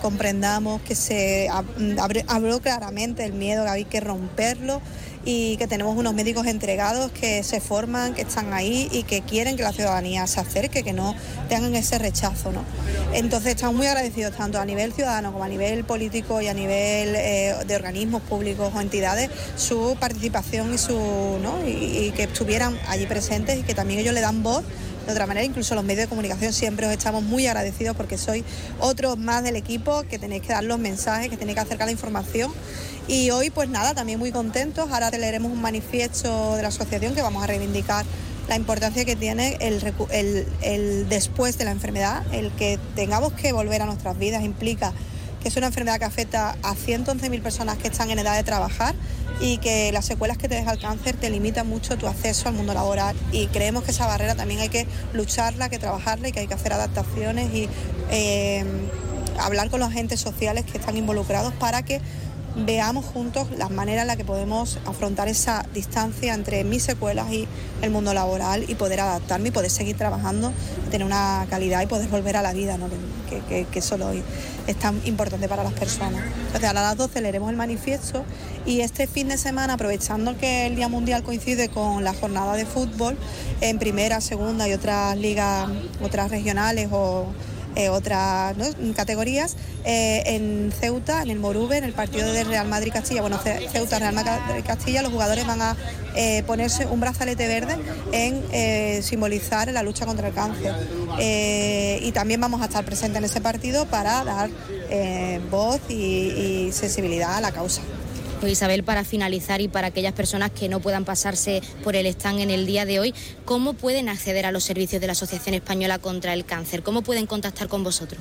comprendamos que se habló claramente el miedo, que hay que romperlo y que tenemos unos médicos entregados que se forman, que están ahí y que quieren que la ciudadanía se acerque, que no tengan ese rechazo. ¿no? Entonces estamos muy agradecidos tanto a nivel ciudadano como a nivel político y a nivel eh, de organismos públicos o entidades su participación y, su, ¿no? y que estuvieran allí presentes y que también ellos le dan voz de otra manera. Incluso los medios de comunicación siempre os estamos muy agradecidos porque sois otros más del equipo que tenéis que dar los mensajes, que tenéis que acercar la información y hoy, pues nada, también muy contentos. Ahora te leeremos un manifiesto de la asociación que vamos a reivindicar la importancia que tiene el, después de la enfermedad, el que tengamos que volver a nuestras vidas implica que es una enfermedad que afecta a 111.000 personas que están en edad de trabajar y que las secuelas que te deja el cáncer te limitan mucho tu acceso al mundo laboral. Y creemos que esa barrera también hay que lucharla, que trabajarla y que hay que hacer adaptaciones y eh, hablar con los agentes sociales que están involucrados para que veamos juntos las maneras en las que podemos afrontar esa distancia entre mis secuelas y el mundo laboral y poder adaptarme y poder seguir trabajando, tener una calidad y poder volver a la vida, ¿no? que, que, eso es tan importante para las personas. Entonces a las 12 leeremos el manifiesto y este fin de semana, aprovechando que el Día Mundial coincide con la jornada de fútbol en primera, segunda y otras ligas, otras regionales o eh, otras categorías. Eh, en Ceuta, en el Morube, en el partido de Real Madrid-Castilla, bueno, Ceuta-Real Madrid-Castilla, los jugadores van a ponerse un brazalete verde en simbolizar la lucha contra el cáncer. y también vamos a estar presentes en ese partido para dar voz y sensibilidad a la causa. Pues Isabel, para finalizar y para aquellas personas que no puedan pasarse por el stand en el día de hoy, ¿cómo pueden acceder a los servicios de la Asociación Española contra el Cáncer? ¿Cómo pueden contactar con vosotros?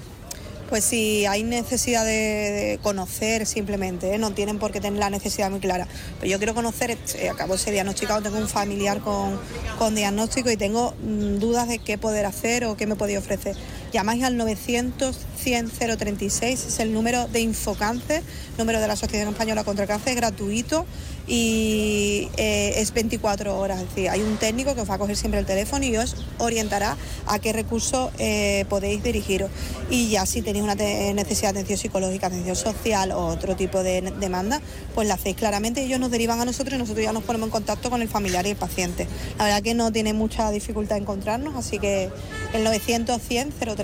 Pues si hay necesidad de, conocer simplemente, ¿eh? no tienen por qué tener la necesidad muy clara. Pero yo quiero conocer, eh, acabo de ser diagnosticado, tengo un familiar con, con diagnóstico y tengo mm, dudas de qué poder hacer o qué me podía ofrecer. Llamáis al 900 100 036, es el número de Infocáncer, número de la Asociación Española contra el Cáncer, es gratuito y eh, es 24 horas. Es decir, hay un técnico que os va a coger siempre el teléfono y os orientará a qué recurso eh, podéis dirigiros. Y ya si tenéis una necesidad de atención psicológica, atención social o otro tipo de demanda, pues la hacéis claramente. Ellos nos derivan a nosotros y nosotros ya nos ponemos en contacto con el familiar y el paciente. La verdad que no tiene mucha dificultad encontrarnos, así que el 900 100 036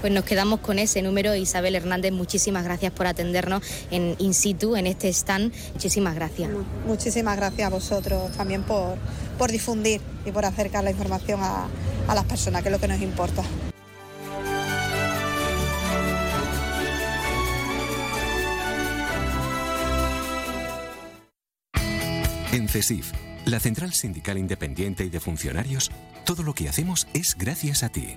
pues nos quedamos con ese número. Isabel Hernández, muchísimas gracias por atendernos en in situ, en este stand. Muchísimas gracias. Muchísimas gracias a vosotros también por, por difundir y por acercar la información a, a las personas, que es lo que nos importa. En CESIF, la Central Sindical Independiente y de Funcionarios, todo lo que hacemos es gracias a ti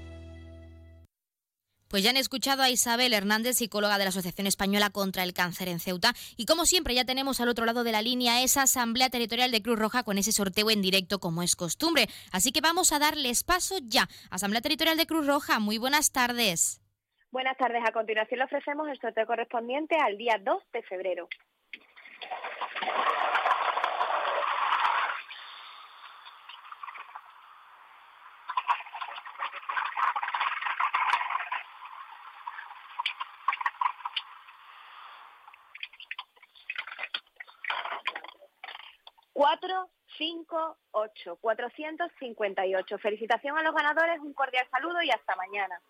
Pues ya han escuchado a Isabel Hernández, psicóloga de la Asociación Española contra el Cáncer en Ceuta. Y como siempre, ya tenemos al otro lado de la línea esa Asamblea Territorial de Cruz Roja con ese sorteo en directo como es costumbre. Así que vamos a darles paso ya. Asamblea Territorial de Cruz Roja, muy buenas tardes. Buenas tardes. A continuación le ofrecemos el sorteo correspondiente al día 2 de febrero. 458, 458. Felicitación a los ganadores, un cordial saludo y hasta mañana.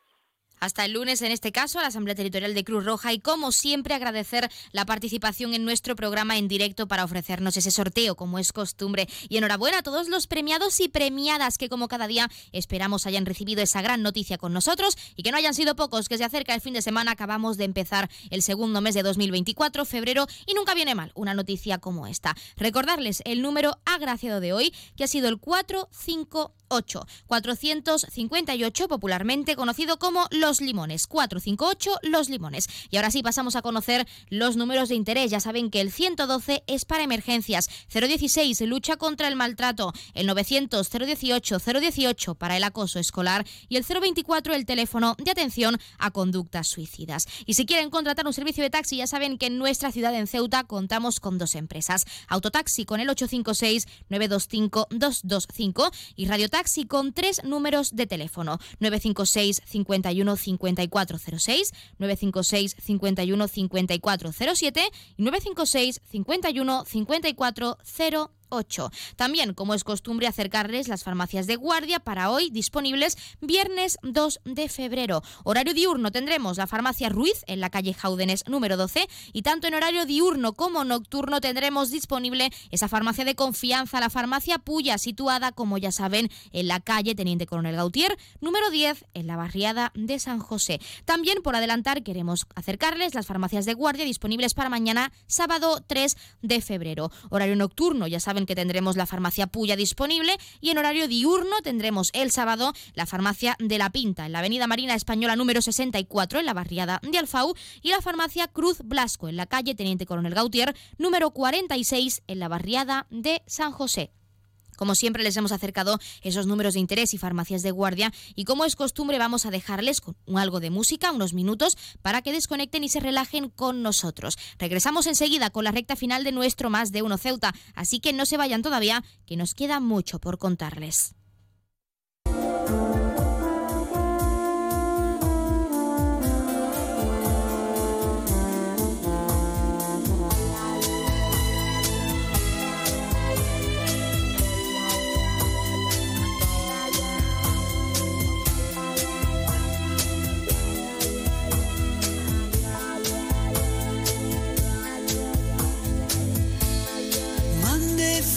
Hasta el lunes, en este caso, a la Asamblea Territorial de Cruz Roja y, como siempre, agradecer la participación en nuestro programa en directo para ofrecernos ese sorteo, como es costumbre. Y enhorabuena a todos los premiados y premiadas que, como cada día, esperamos hayan recibido esa gran noticia con nosotros y que no hayan sido pocos, que se acerca el fin de semana. Acabamos de empezar el segundo mes de 2024, febrero, y nunca viene mal una noticia como esta. Recordarles el número agraciado de hoy, que ha sido el 458. 458, popularmente conocido como Los Limones. 458, Los Limones. Y ahora sí pasamos a conocer los números de interés. Ya saben que el 112 es para emergencias, 016 lucha contra el maltrato, el 900 018 018 para el acoso escolar y el 024 el teléfono de atención a conductas suicidas. Y si quieren contratar un servicio de taxi, ya saben que en nuestra ciudad en Ceuta contamos con dos empresas. Autotaxi con el 856 925 225 y Radiotaxi taxi con tres números de teléfono 956 51 5406, 956 51 5407 y 956 51 5408. 8. También, como es costumbre, acercarles las farmacias de guardia para hoy disponibles viernes 2 de febrero. Horario diurno tendremos la farmacia Ruiz en la calle Jaudenes número 12 y tanto en horario diurno como nocturno tendremos disponible esa farmacia de confianza, la farmacia Puya, situada, como ya saben, en la calle Teniente Coronel Gautier número 10 en la barriada de San José. También, por adelantar, queremos acercarles las farmacias de guardia disponibles para mañana, sábado 3 de febrero. Horario nocturno, ya saben que tendremos la farmacia Puya disponible y en horario diurno tendremos el sábado la farmacia de la Pinta en la avenida Marina Española número 64 en la barriada de Alfau y la farmacia Cruz Blasco en la calle Teniente Coronel Gautier número 46 en la barriada de San José. Como siempre les hemos acercado esos números de interés y farmacias de guardia y como es costumbre vamos a dejarles con algo de música, unos minutos, para que desconecten y se relajen con nosotros. Regresamos enseguida con la recta final de nuestro Más de Uno Ceuta, así que no se vayan todavía, que nos queda mucho por contarles.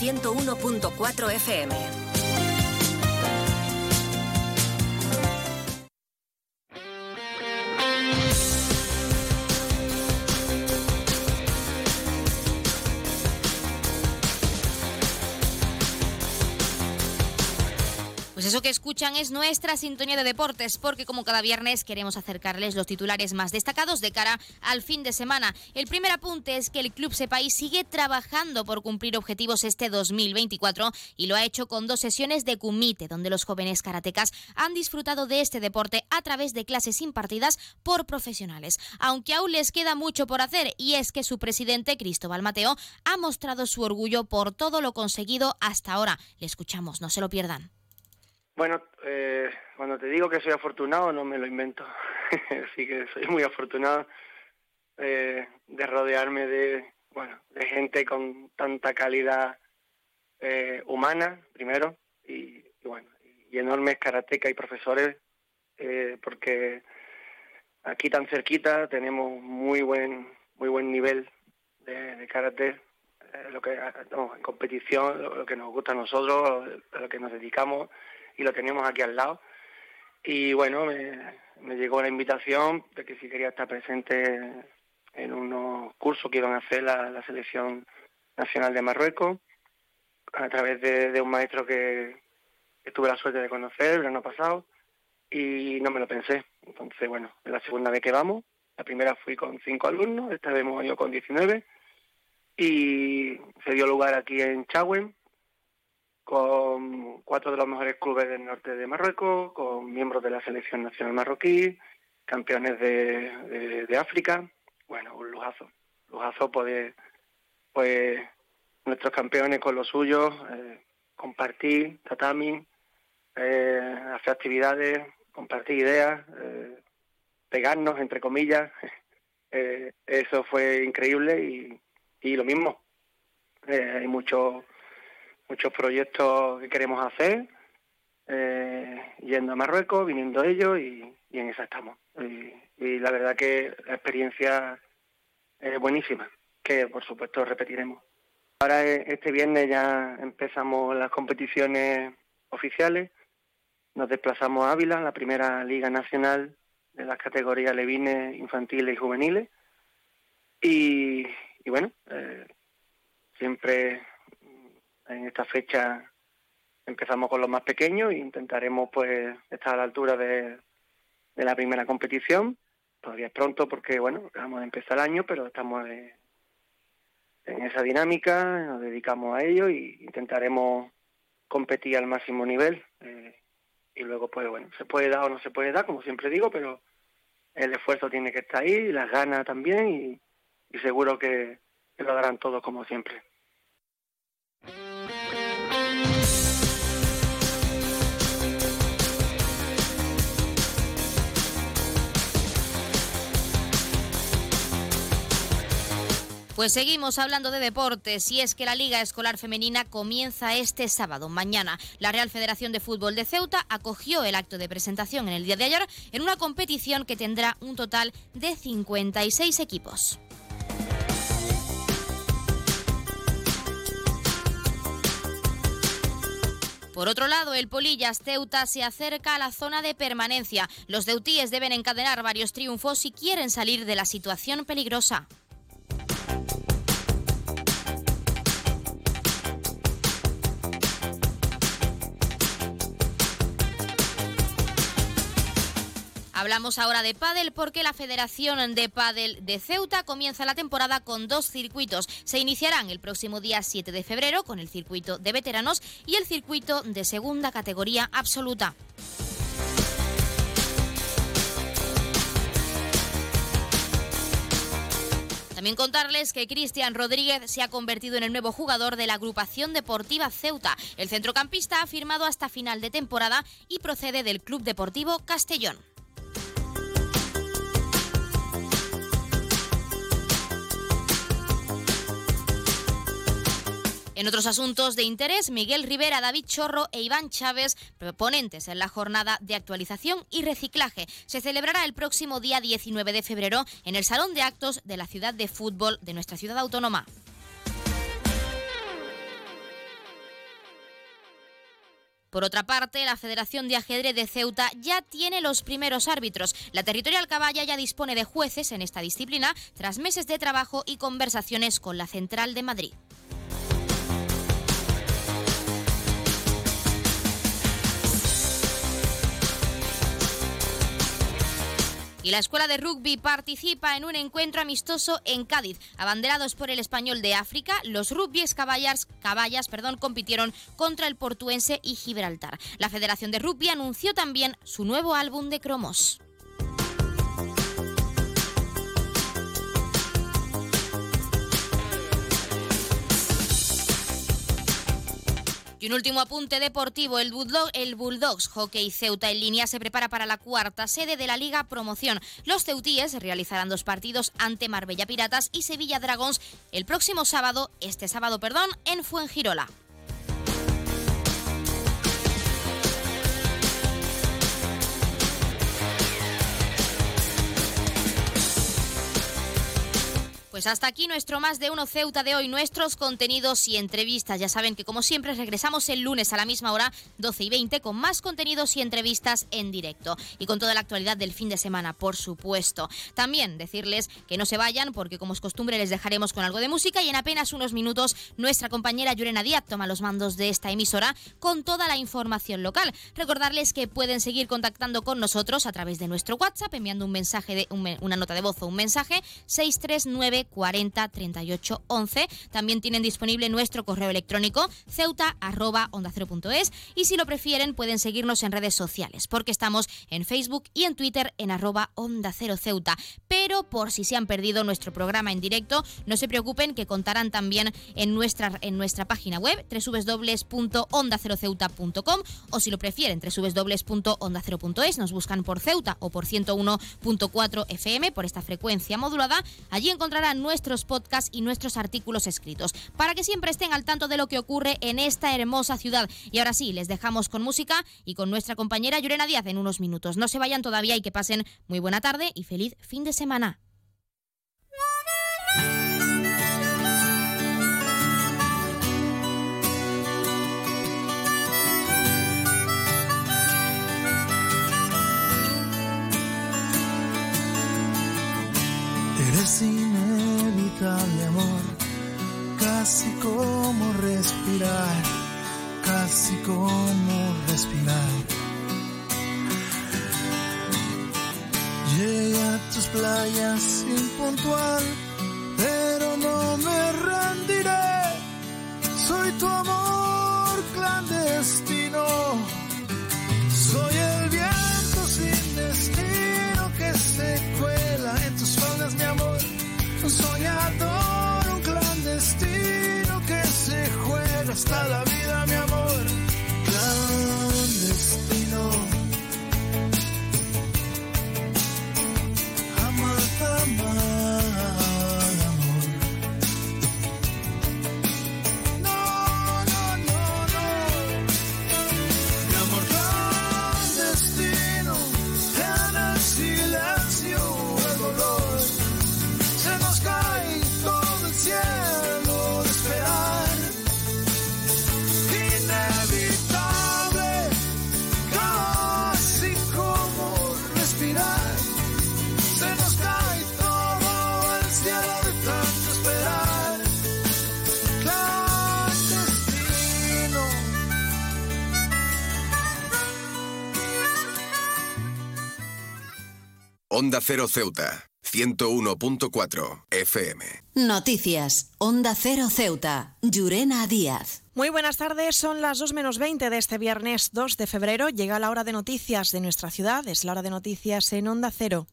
101.4 FM. Que escuchan es nuestra sintonía de deportes, porque como cada viernes queremos acercarles los titulares más destacados de cara al fin de semana. El primer apunte es que el Club Sepay sigue trabajando por cumplir objetivos este 2024 y lo ha hecho con dos sesiones de Kumite, donde los jóvenes karatecas han disfrutado de este deporte a través de clases impartidas por profesionales. Aunque aún les queda mucho por hacer, y es que su presidente, Cristóbal Mateo, ha mostrado su orgullo por todo lo conseguido hasta ahora. Le escuchamos, no se lo pierdan. Bueno, eh, cuando te digo que soy afortunado, no me lo invento. <laughs> Así que soy muy afortunado eh, de rodearme de, bueno, de gente con tanta calidad eh, humana, primero, y, bueno, y enormes karatecas y profesores, eh, porque aquí tan cerquita tenemos muy buen, muy buen nivel de, karate, lo que no, en competición, lo, lo que nos gusta a nosotros, a lo que nos dedicamos y lo teníamos aquí al lado. Y bueno, me, llegó la invitación de que si quería estar presente en unos cursos que iban a hacer la, selección nacional de Marruecos a través de, un maestro que, tuve la suerte de conocer el verano pasado y no me lo pensé. Entonces, bueno, es la segunda vez que vamos. La primera fui con cinco alumnos, esta vez hemos ido con 19 y se dio lugar aquí en Chagüen con cuatro de los mejores clubes del norte de Marruecos, con miembros de la selección nacional marroquí, campeones de, de, África. Bueno, un lujazo. Lujazo poder, pues, nuestros campeones con los suyos, eh, compartir tatami, eh, hacer actividades, compartir ideas, eh, pegarnos, entre comillas. <laughs> Eso fue increíble y, y lo mismo. Hay muchos muchos proyectos que queremos hacer, eh, yendo a Marruecos, viniendo ellos y, en esa estamos. Y, la verdad que la experiencia es buenísima, que por supuesto repetiremos. Ahora eh, este viernes ya empezamos las competiciones oficiales, nos desplazamos a Ávila, la primera liga nacional de las categorías levines, infantiles y juveniles. Y, y bueno, eh, siempre en esta fecha empezamos con los más pequeños e intentaremos pues estar a la altura de, de la primera competición. Todavía es pronto porque bueno, acabamos de empezar el año, pero estamos en esa dinámica, nos dedicamos a ello y intentaremos competir al máximo nivel. eh, y luego pues bueno, se puede dar o no se puede dar, como siempre digo, pero el esfuerzo tiene que estar ahí, las ganas también y, seguro que lo darán todos como siempre. Pues seguimos hablando de deportes y es que la Liga Escolar Femenina comienza este sábado, mañana. La Real Federación de Fútbol de Ceuta acogió el acto de presentación en el día de ayer en una competición que tendrá un total de 56 equipos. Por otro lado, el Polillas Ceuta se acerca a la zona de permanencia. Los ceutíes deben encadenar varios triunfos si quieren salir de la situación peligrosa. Hablamos ahora de pádel porque la Federación de Pádel de Ceuta comienza la temporada con dos circuitos. Se iniciarán el próximo día 7 de febrero con el circuito de veteranos y el circuito de segunda categoría absoluta. También contarles que Cristian Rodríguez se ha convertido en el nuevo jugador de la agrupación deportiva Ceuta. El centrocampista ha firmado hasta final de temporada y procede del Club Deportivo Castellón. En otros asuntos de interés, Miguel Rivera, David Chorro e Iván Chávez, ponentes en la jornada de actualización y reciclaje, se celebrará el próximo día 19 de febrero en el Salón de Actos de la Ciudad de Fútbol de nuestra ciudad autónoma. Por otra parte, la Federación de Ajedrez de Ceuta ya tiene los primeros árbitros. La Territorial Caballa ya dispone de jueces en esta disciplina tras meses de trabajo y conversaciones con la Central de Madrid. Y la Escuela de Rugby participa en un encuentro amistoso en Cádiz. Abanderados por el español de África, los rugbyes caballas, perdón, compitieron contra el portuense y Gibraltar. La Federación de Rugby anunció también su nuevo álbum de cromos. Y un último apunte deportivo, el, Bulldog, el Bulldogs Hockey Ceuta en línea se prepara para la cuarta sede de la Liga Promoción. Los ceutíes realizarán dos partidos ante Marbella Piratas y Sevilla Dragons el próximo sábado, este sábado, perdón, en Fuengirola. Pues hasta aquí nuestro más de uno Ceuta de hoy, nuestros contenidos y entrevistas. Ya saben que como siempre regresamos el lunes a la misma hora, 12 y 20, con más contenidos y entrevistas en directo. Y con toda la actualidad del fin de semana, por supuesto. También decirles que no se vayan, porque como es costumbre les dejaremos con algo de música y en apenas unos minutos nuestra compañera Yurena Díaz toma los mandos de esta emisora con toda la información local. Recordarles que pueden seguir contactando con nosotros a través de nuestro WhatsApp enviando un mensaje de un, una nota de voz o un mensaje 639 40 38 11. También tienen disponible nuestro correo electrónico ceuta arroba onda es y si lo prefieren pueden seguirnos en redes sociales porque estamos en Facebook y en Twitter en arroba onda cero ceuta. Pero por si se han perdido nuestro programa en directo, no se preocupen que contarán también en nuestra, en nuestra página web www.onda0ceuta.com o si lo prefieren www.onda0.es, nos buscan por Ceuta o por 101.4 FM por esta frecuencia modulada. Allí encontrarán nuestros podcasts y nuestros artículos escritos, para que siempre estén al tanto de lo que ocurre en esta hermosa ciudad. Y ahora sí, les dejamos con música y con nuestra compañera Llorena Díaz en unos minutos. No se vayan todavía y que pasen muy buena tarde y feliz fin de semana. Inevitable, amor, casi como respirar, casi como respirar. Llegué a tus playas impuntual, pero no me rendiré. Soy tu amor clandestino, hasta la Onda Cero Ceuta, 101.4 FM. Noticias. Onda Cero Ceuta. Llurena Díaz. Muy buenas tardes, son las 2 menos 20 de este viernes 2 de febrero. Llega la hora de noticias de nuestra ciudad, es la hora de noticias en Onda Cero.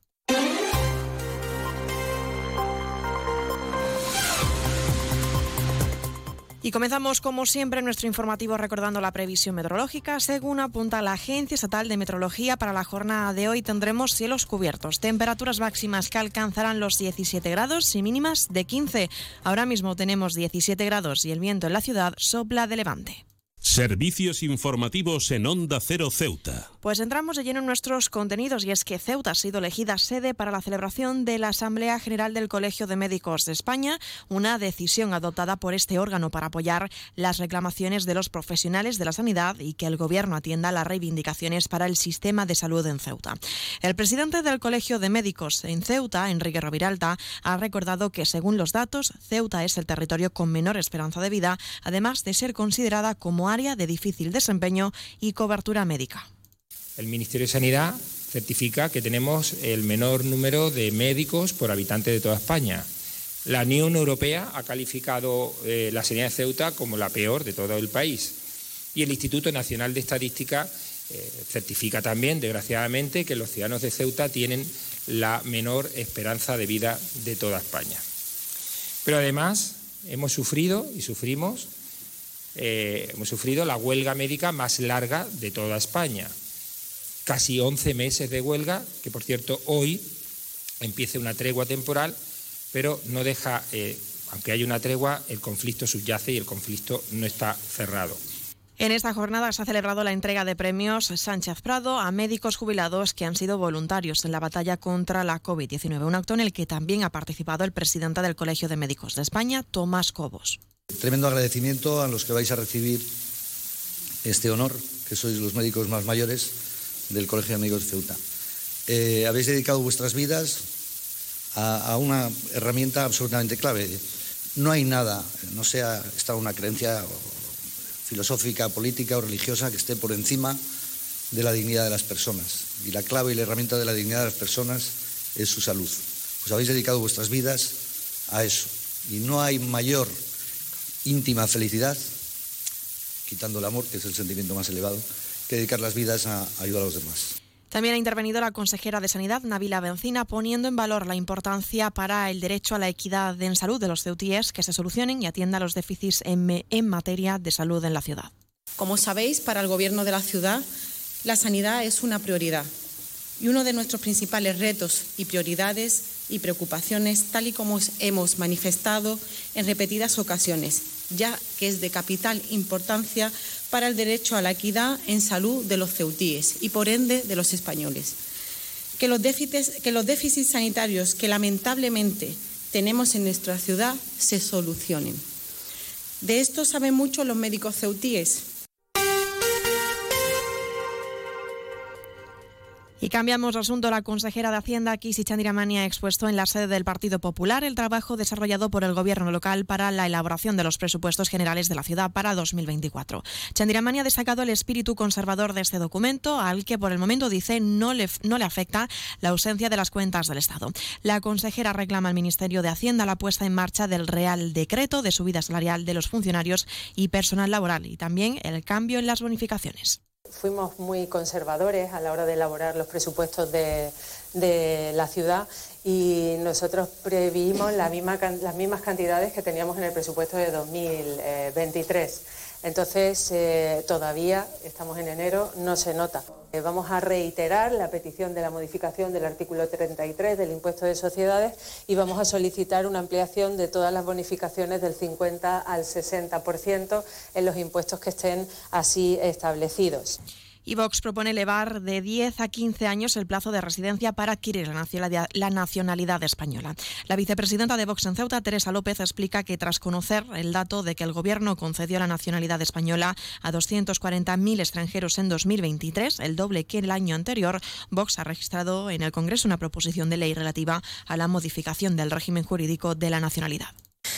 Y comenzamos, como siempre, nuestro informativo recordando la previsión meteorológica. Según apunta la Agencia Estatal de Meteorología, para la jornada de hoy tendremos cielos cubiertos, temperaturas máximas que alcanzarán los 17 grados y mínimas de 15. Ahora mismo tenemos 17 grados y el viento en la ciudad sopla de levante. Servicios informativos en Onda Cero Ceuta. Pues entramos de lleno en nuestros contenidos y es que Ceuta ha sido elegida sede para la celebración de la Asamblea General del Colegio de Médicos de España, una decisión adoptada por este órgano para apoyar las reclamaciones de los profesionales de la sanidad y que el Gobierno atienda las reivindicaciones para el sistema de salud en Ceuta. El presidente del Colegio de Médicos en Ceuta, Enrique Roviralta, ha recordado que según los datos, Ceuta es el territorio con menor esperanza de vida, además de ser considerada como área de difícil desempeño y cobertura médica. El Ministerio de Sanidad certifica que tenemos el menor número de médicos por habitante de toda España. La Unión Europea ha calificado eh, la sanidad de Ceuta como la peor de todo el país. Y el Instituto Nacional de Estadística eh, certifica también, desgraciadamente, que los ciudadanos de Ceuta tienen la menor esperanza de vida de toda España. Pero además hemos sufrido y sufrimos eh, hemos sufrido la huelga médica más larga de toda España. Casi 11 meses de huelga, que por cierto hoy empieza una tregua temporal, pero no deja, eh, aunque hay una tregua, el conflicto subyace y el conflicto no está cerrado. En esta jornada se ha celebrado la entrega de premios Sánchez Prado a médicos jubilados que han sido voluntarios en la batalla contra la COVID-19, un acto en el que también ha participado el presidente del Colegio de Médicos de España, Tomás Cobos. Tremendo agradecimiento a los que vais a recibir este honor, que sois los médicos más mayores del Colegio de Médicos de Ceuta. Eh, habéis dedicado vuestras vidas a, a, una herramienta absolutamente clave. No hay nada, no sea esta una creencia filosófica, política o religiosa que esté por encima de la dignidad de las personas. Y la clave y la herramienta de la dignidad de las personas es su salud. Os habéis dedicado vuestras vidas a eso. Y no hay mayor íntima felicidad, quitando el amor, que es el sentimiento más elevado, que dedicar las vidas a ayudar a los demás. También ha intervenido la consejera de Sanidad, Navila Bencina, poniendo en valor la importancia para el derecho a la equidad en salud de los ceutíes que se solucionen y atienda los déficits en, en materia de salud en la ciudad. Como sabéis, para el Gobierno de la ciudad, la sanidad es una prioridad y uno de nuestros principales retos y prioridades y preocupaciones, tal y como hemos manifestado en repetidas ocasiones, ya que es de capital importancia para el derecho a la equidad en salud de los ceutíes y, por ende, de los españoles. Que los déficits, sanitarios que lamentablemente tenemos en nuestra ciudad se solucionen. De esto saben mucho los médicos ceutíes, Y cambiamos de asunto. La consejera de Hacienda, Kisi Chandiramani, ha expuesto en la sede del Partido Popular el trabajo desarrollado por el Gobierno local para la elaboración de los presupuestos generales de la ciudad para 2024. Chandiramani ha destacado el espíritu conservador de este documento, al que por el momento dice no le, no le afecta la ausencia de las cuentas del Estado. La consejera reclama al Ministerio de Hacienda la puesta en marcha del Real Decreto de subida salarial de los funcionarios y personal laboral y también el cambio en las bonificaciones fuimos muy conservadores a la hora de elaborar los presupuestos de, la ciudad y nosotros previmos la misma, las mismas cantidades que teníamos en el presupuesto de 2023. Entonces, eh, todavía estamos en enero, no se nota. Eh, vamos a reiterar la petición de la modificación del artículo 33 del impuesto de sociedades y vamos a solicitar una ampliación de todas las bonificaciones del 50 al 60% en los impuestos que estén así establecidos. Y Vox propone elevar de 10 a 15 años el plazo de residencia para adquirir la nacionalidad, la nacionalidad, española. La vicepresidenta de Vox en Ceuta, Teresa López, explica que tras conocer el dato de que el Gobierno concedió la nacionalidad española a 240.000 extranjeros en 2023, el doble que el año anterior, Vox ha registrado en el Congreso una proposición de ley relativa a la modificación del régimen jurídico de la nacionalidad.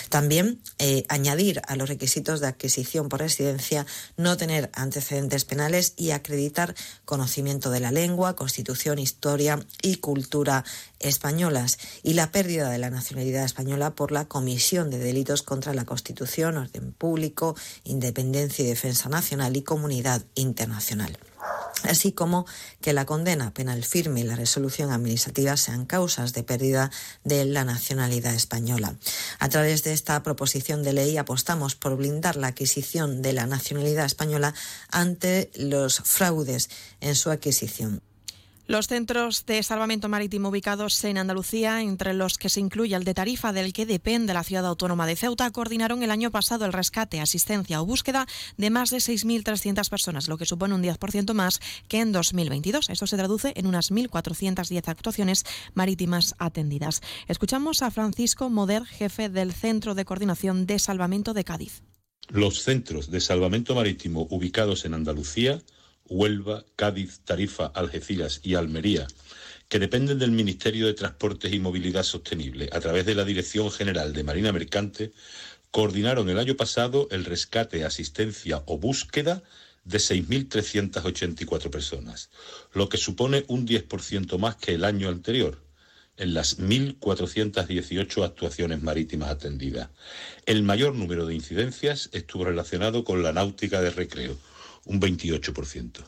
También eh, añadir a los requisitos de adquisición por residencia no tener antecedentes penales y acreditar conocimiento de la lengua, constitución, historia y cultura españolas y la pérdida de la nacionalidad española por la comisión de delitos contra la Constitución, orden público, independencia y defensa nacional y comunidad internacional así como que la condena penal firme y la resolución administrativa sean causas de pérdida de la nacionalidad española. A través de esta proposición de ley apostamos por blindar la adquisición de la nacionalidad española ante los fraudes en su adquisición. Los centros de salvamento marítimo ubicados en Andalucía, entre los que se incluye el de Tarifa, del que depende la ciudad autónoma de Ceuta, coordinaron el año pasado el rescate, asistencia o búsqueda de más de 6.300 personas, lo que supone un 10% más que en 2022. Esto se traduce en unas 1.410 actuaciones marítimas atendidas. Escuchamos a Francisco Moder, jefe del Centro de Coordinación de Salvamento de Cádiz. Los centros de salvamento marítimo ubicados en Andalucía Huelva, Cádiz, Tarifa, Algeciras y Almería, que dependen del Ministerio de Transportes y Movilidad Sostenible a través de la Dirección General de Marina Mercante, coordinaron el año pasado el rescate, asistencia o búsqueda de 6.384 personas, lo que supone un 10% más que el año anterior en las 1.418 actuaciones marítimas atendidas. El mayor número de incidencias estuvo relacionado con la náutica de recreo, un 28%.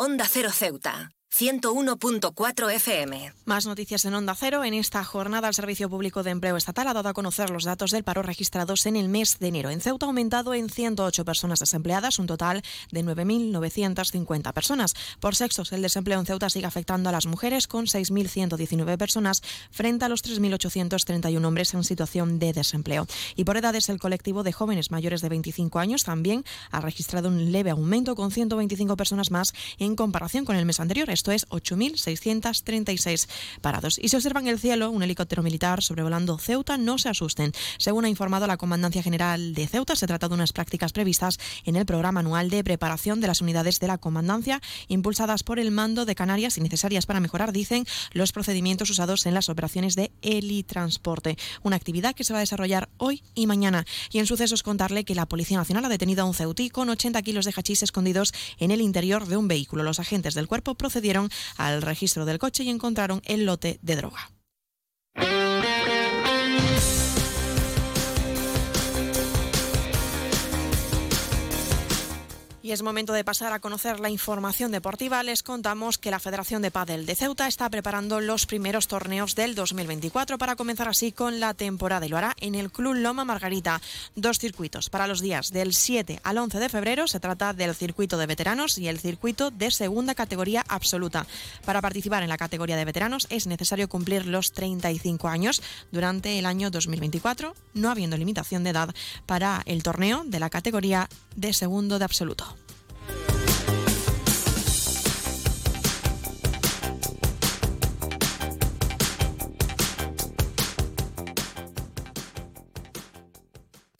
Onda Cero Ceuta. 101.4 FM. Más noticias en Onda Cero. En esta jornada, el Servicio Público de Empleo Estatal ha dado a conocer los datos del paro registrados en el mes de enero. En Ceuta ha aumentado en 108 personas desempleadas, un total de 9.950 personas. Por sexos, el desempleo en Ceuta sigue afectando a las mujeres, con 6.119 personas frente a los 3.831 hombres en situación de desempleo. Y por edades, el colectivo de jóvenes mayores de 25 años también ha registrado un leve aumento, con 125 personas más en comparación con el mes anterior esto es 8.636 parados. Y se observa en el cielo un helicóptero militar sobrevolando Ceuta, no se asusten. Según ha informado la Comandancia General de Ceuta, se trata de unas prácticas previstas en el programa anual de preparación de las unidades de la Comandancia, impulsadas por el mando de Canarias y necesarias para mejorar, dicen, los procedimientos usados en las operaciones de helitransporte. Una actividad que se va a desarrollar hoy y mañana. Y en sucesos contarle que la Policía Nacional ha detenido a un ceutí con 80 kilos de hachís escondidos en el interior de un vehículo. Los agentes del cuerpo procedieron al registro del coche y encontraron el lote de droga. Y es momento de pasar a conocer la información deportiva. Les contamos que la Federación de Padel de Ceuta está preparando los primeros torneos del 2024 para comenzar así con la temporada y lo hará en el Club Loma Margarita. Dos circuitos para los días del 7 al 11 de febrero. Se trata del circuito de veteranos y el circuito de segunda categoría absoluta. Para participar en la categoría de veteranos es necesario cumplir los 35 años durante el año 2024, no habiendo limitación de edad para el torneo de la categoría de segundo de absoluto.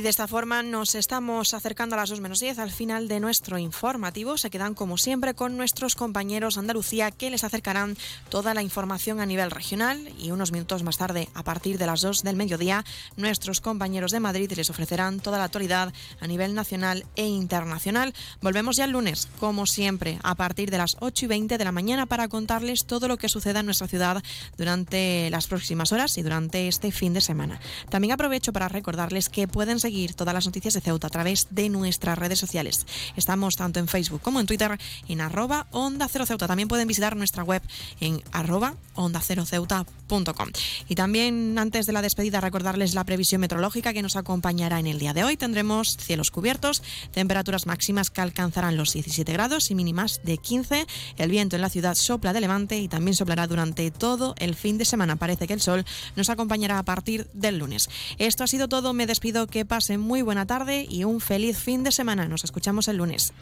Y de esta forma nos estamos acercando a las 2 menos 10 al final de nuestro informativo. Se quedan como siempre con nuestros compañeros Andalucía que les acercarán toda la información a nivel regional y unos minutos más tarde, a partir de las 2 del mediodía, nuestros compañeros de Madrid les ofrecerán toda la actualidad a nivel nacional e internacional. Volvemos ya el lunes, como siempre, a partir de las 8 y 20 de la mañana para contarles todo lo que suceda en nuestra ciudad durante las próximas horas y durante este fin de semana. También aprovecho para recordarles que pueden seguir todas las noticias de Ceuta a través de nuestras redes sociales. Estamos tanto en Facebook como en Twitter en arroba Onda Cero Ceuta. También pueden visitar nuestra web en arroba onda cero ceuta.com. Y también antes de la despedida recordarles la previsión meteorológica que nos acompañará en el día de hoy. Tendremos cielos cubiertos, temperaturas máximas que alcanzarán los 17 grados y mínimas de 15. El viento en la ciudad sopla de levante y también soplará durante todo el fin de semana. Parece que el sol nos acompañará a partir del lunes. Esto ha sido todo. Me despido. Que pasen muy buena tarde y un feliz fin de semana. Nos escuchamos el lunes.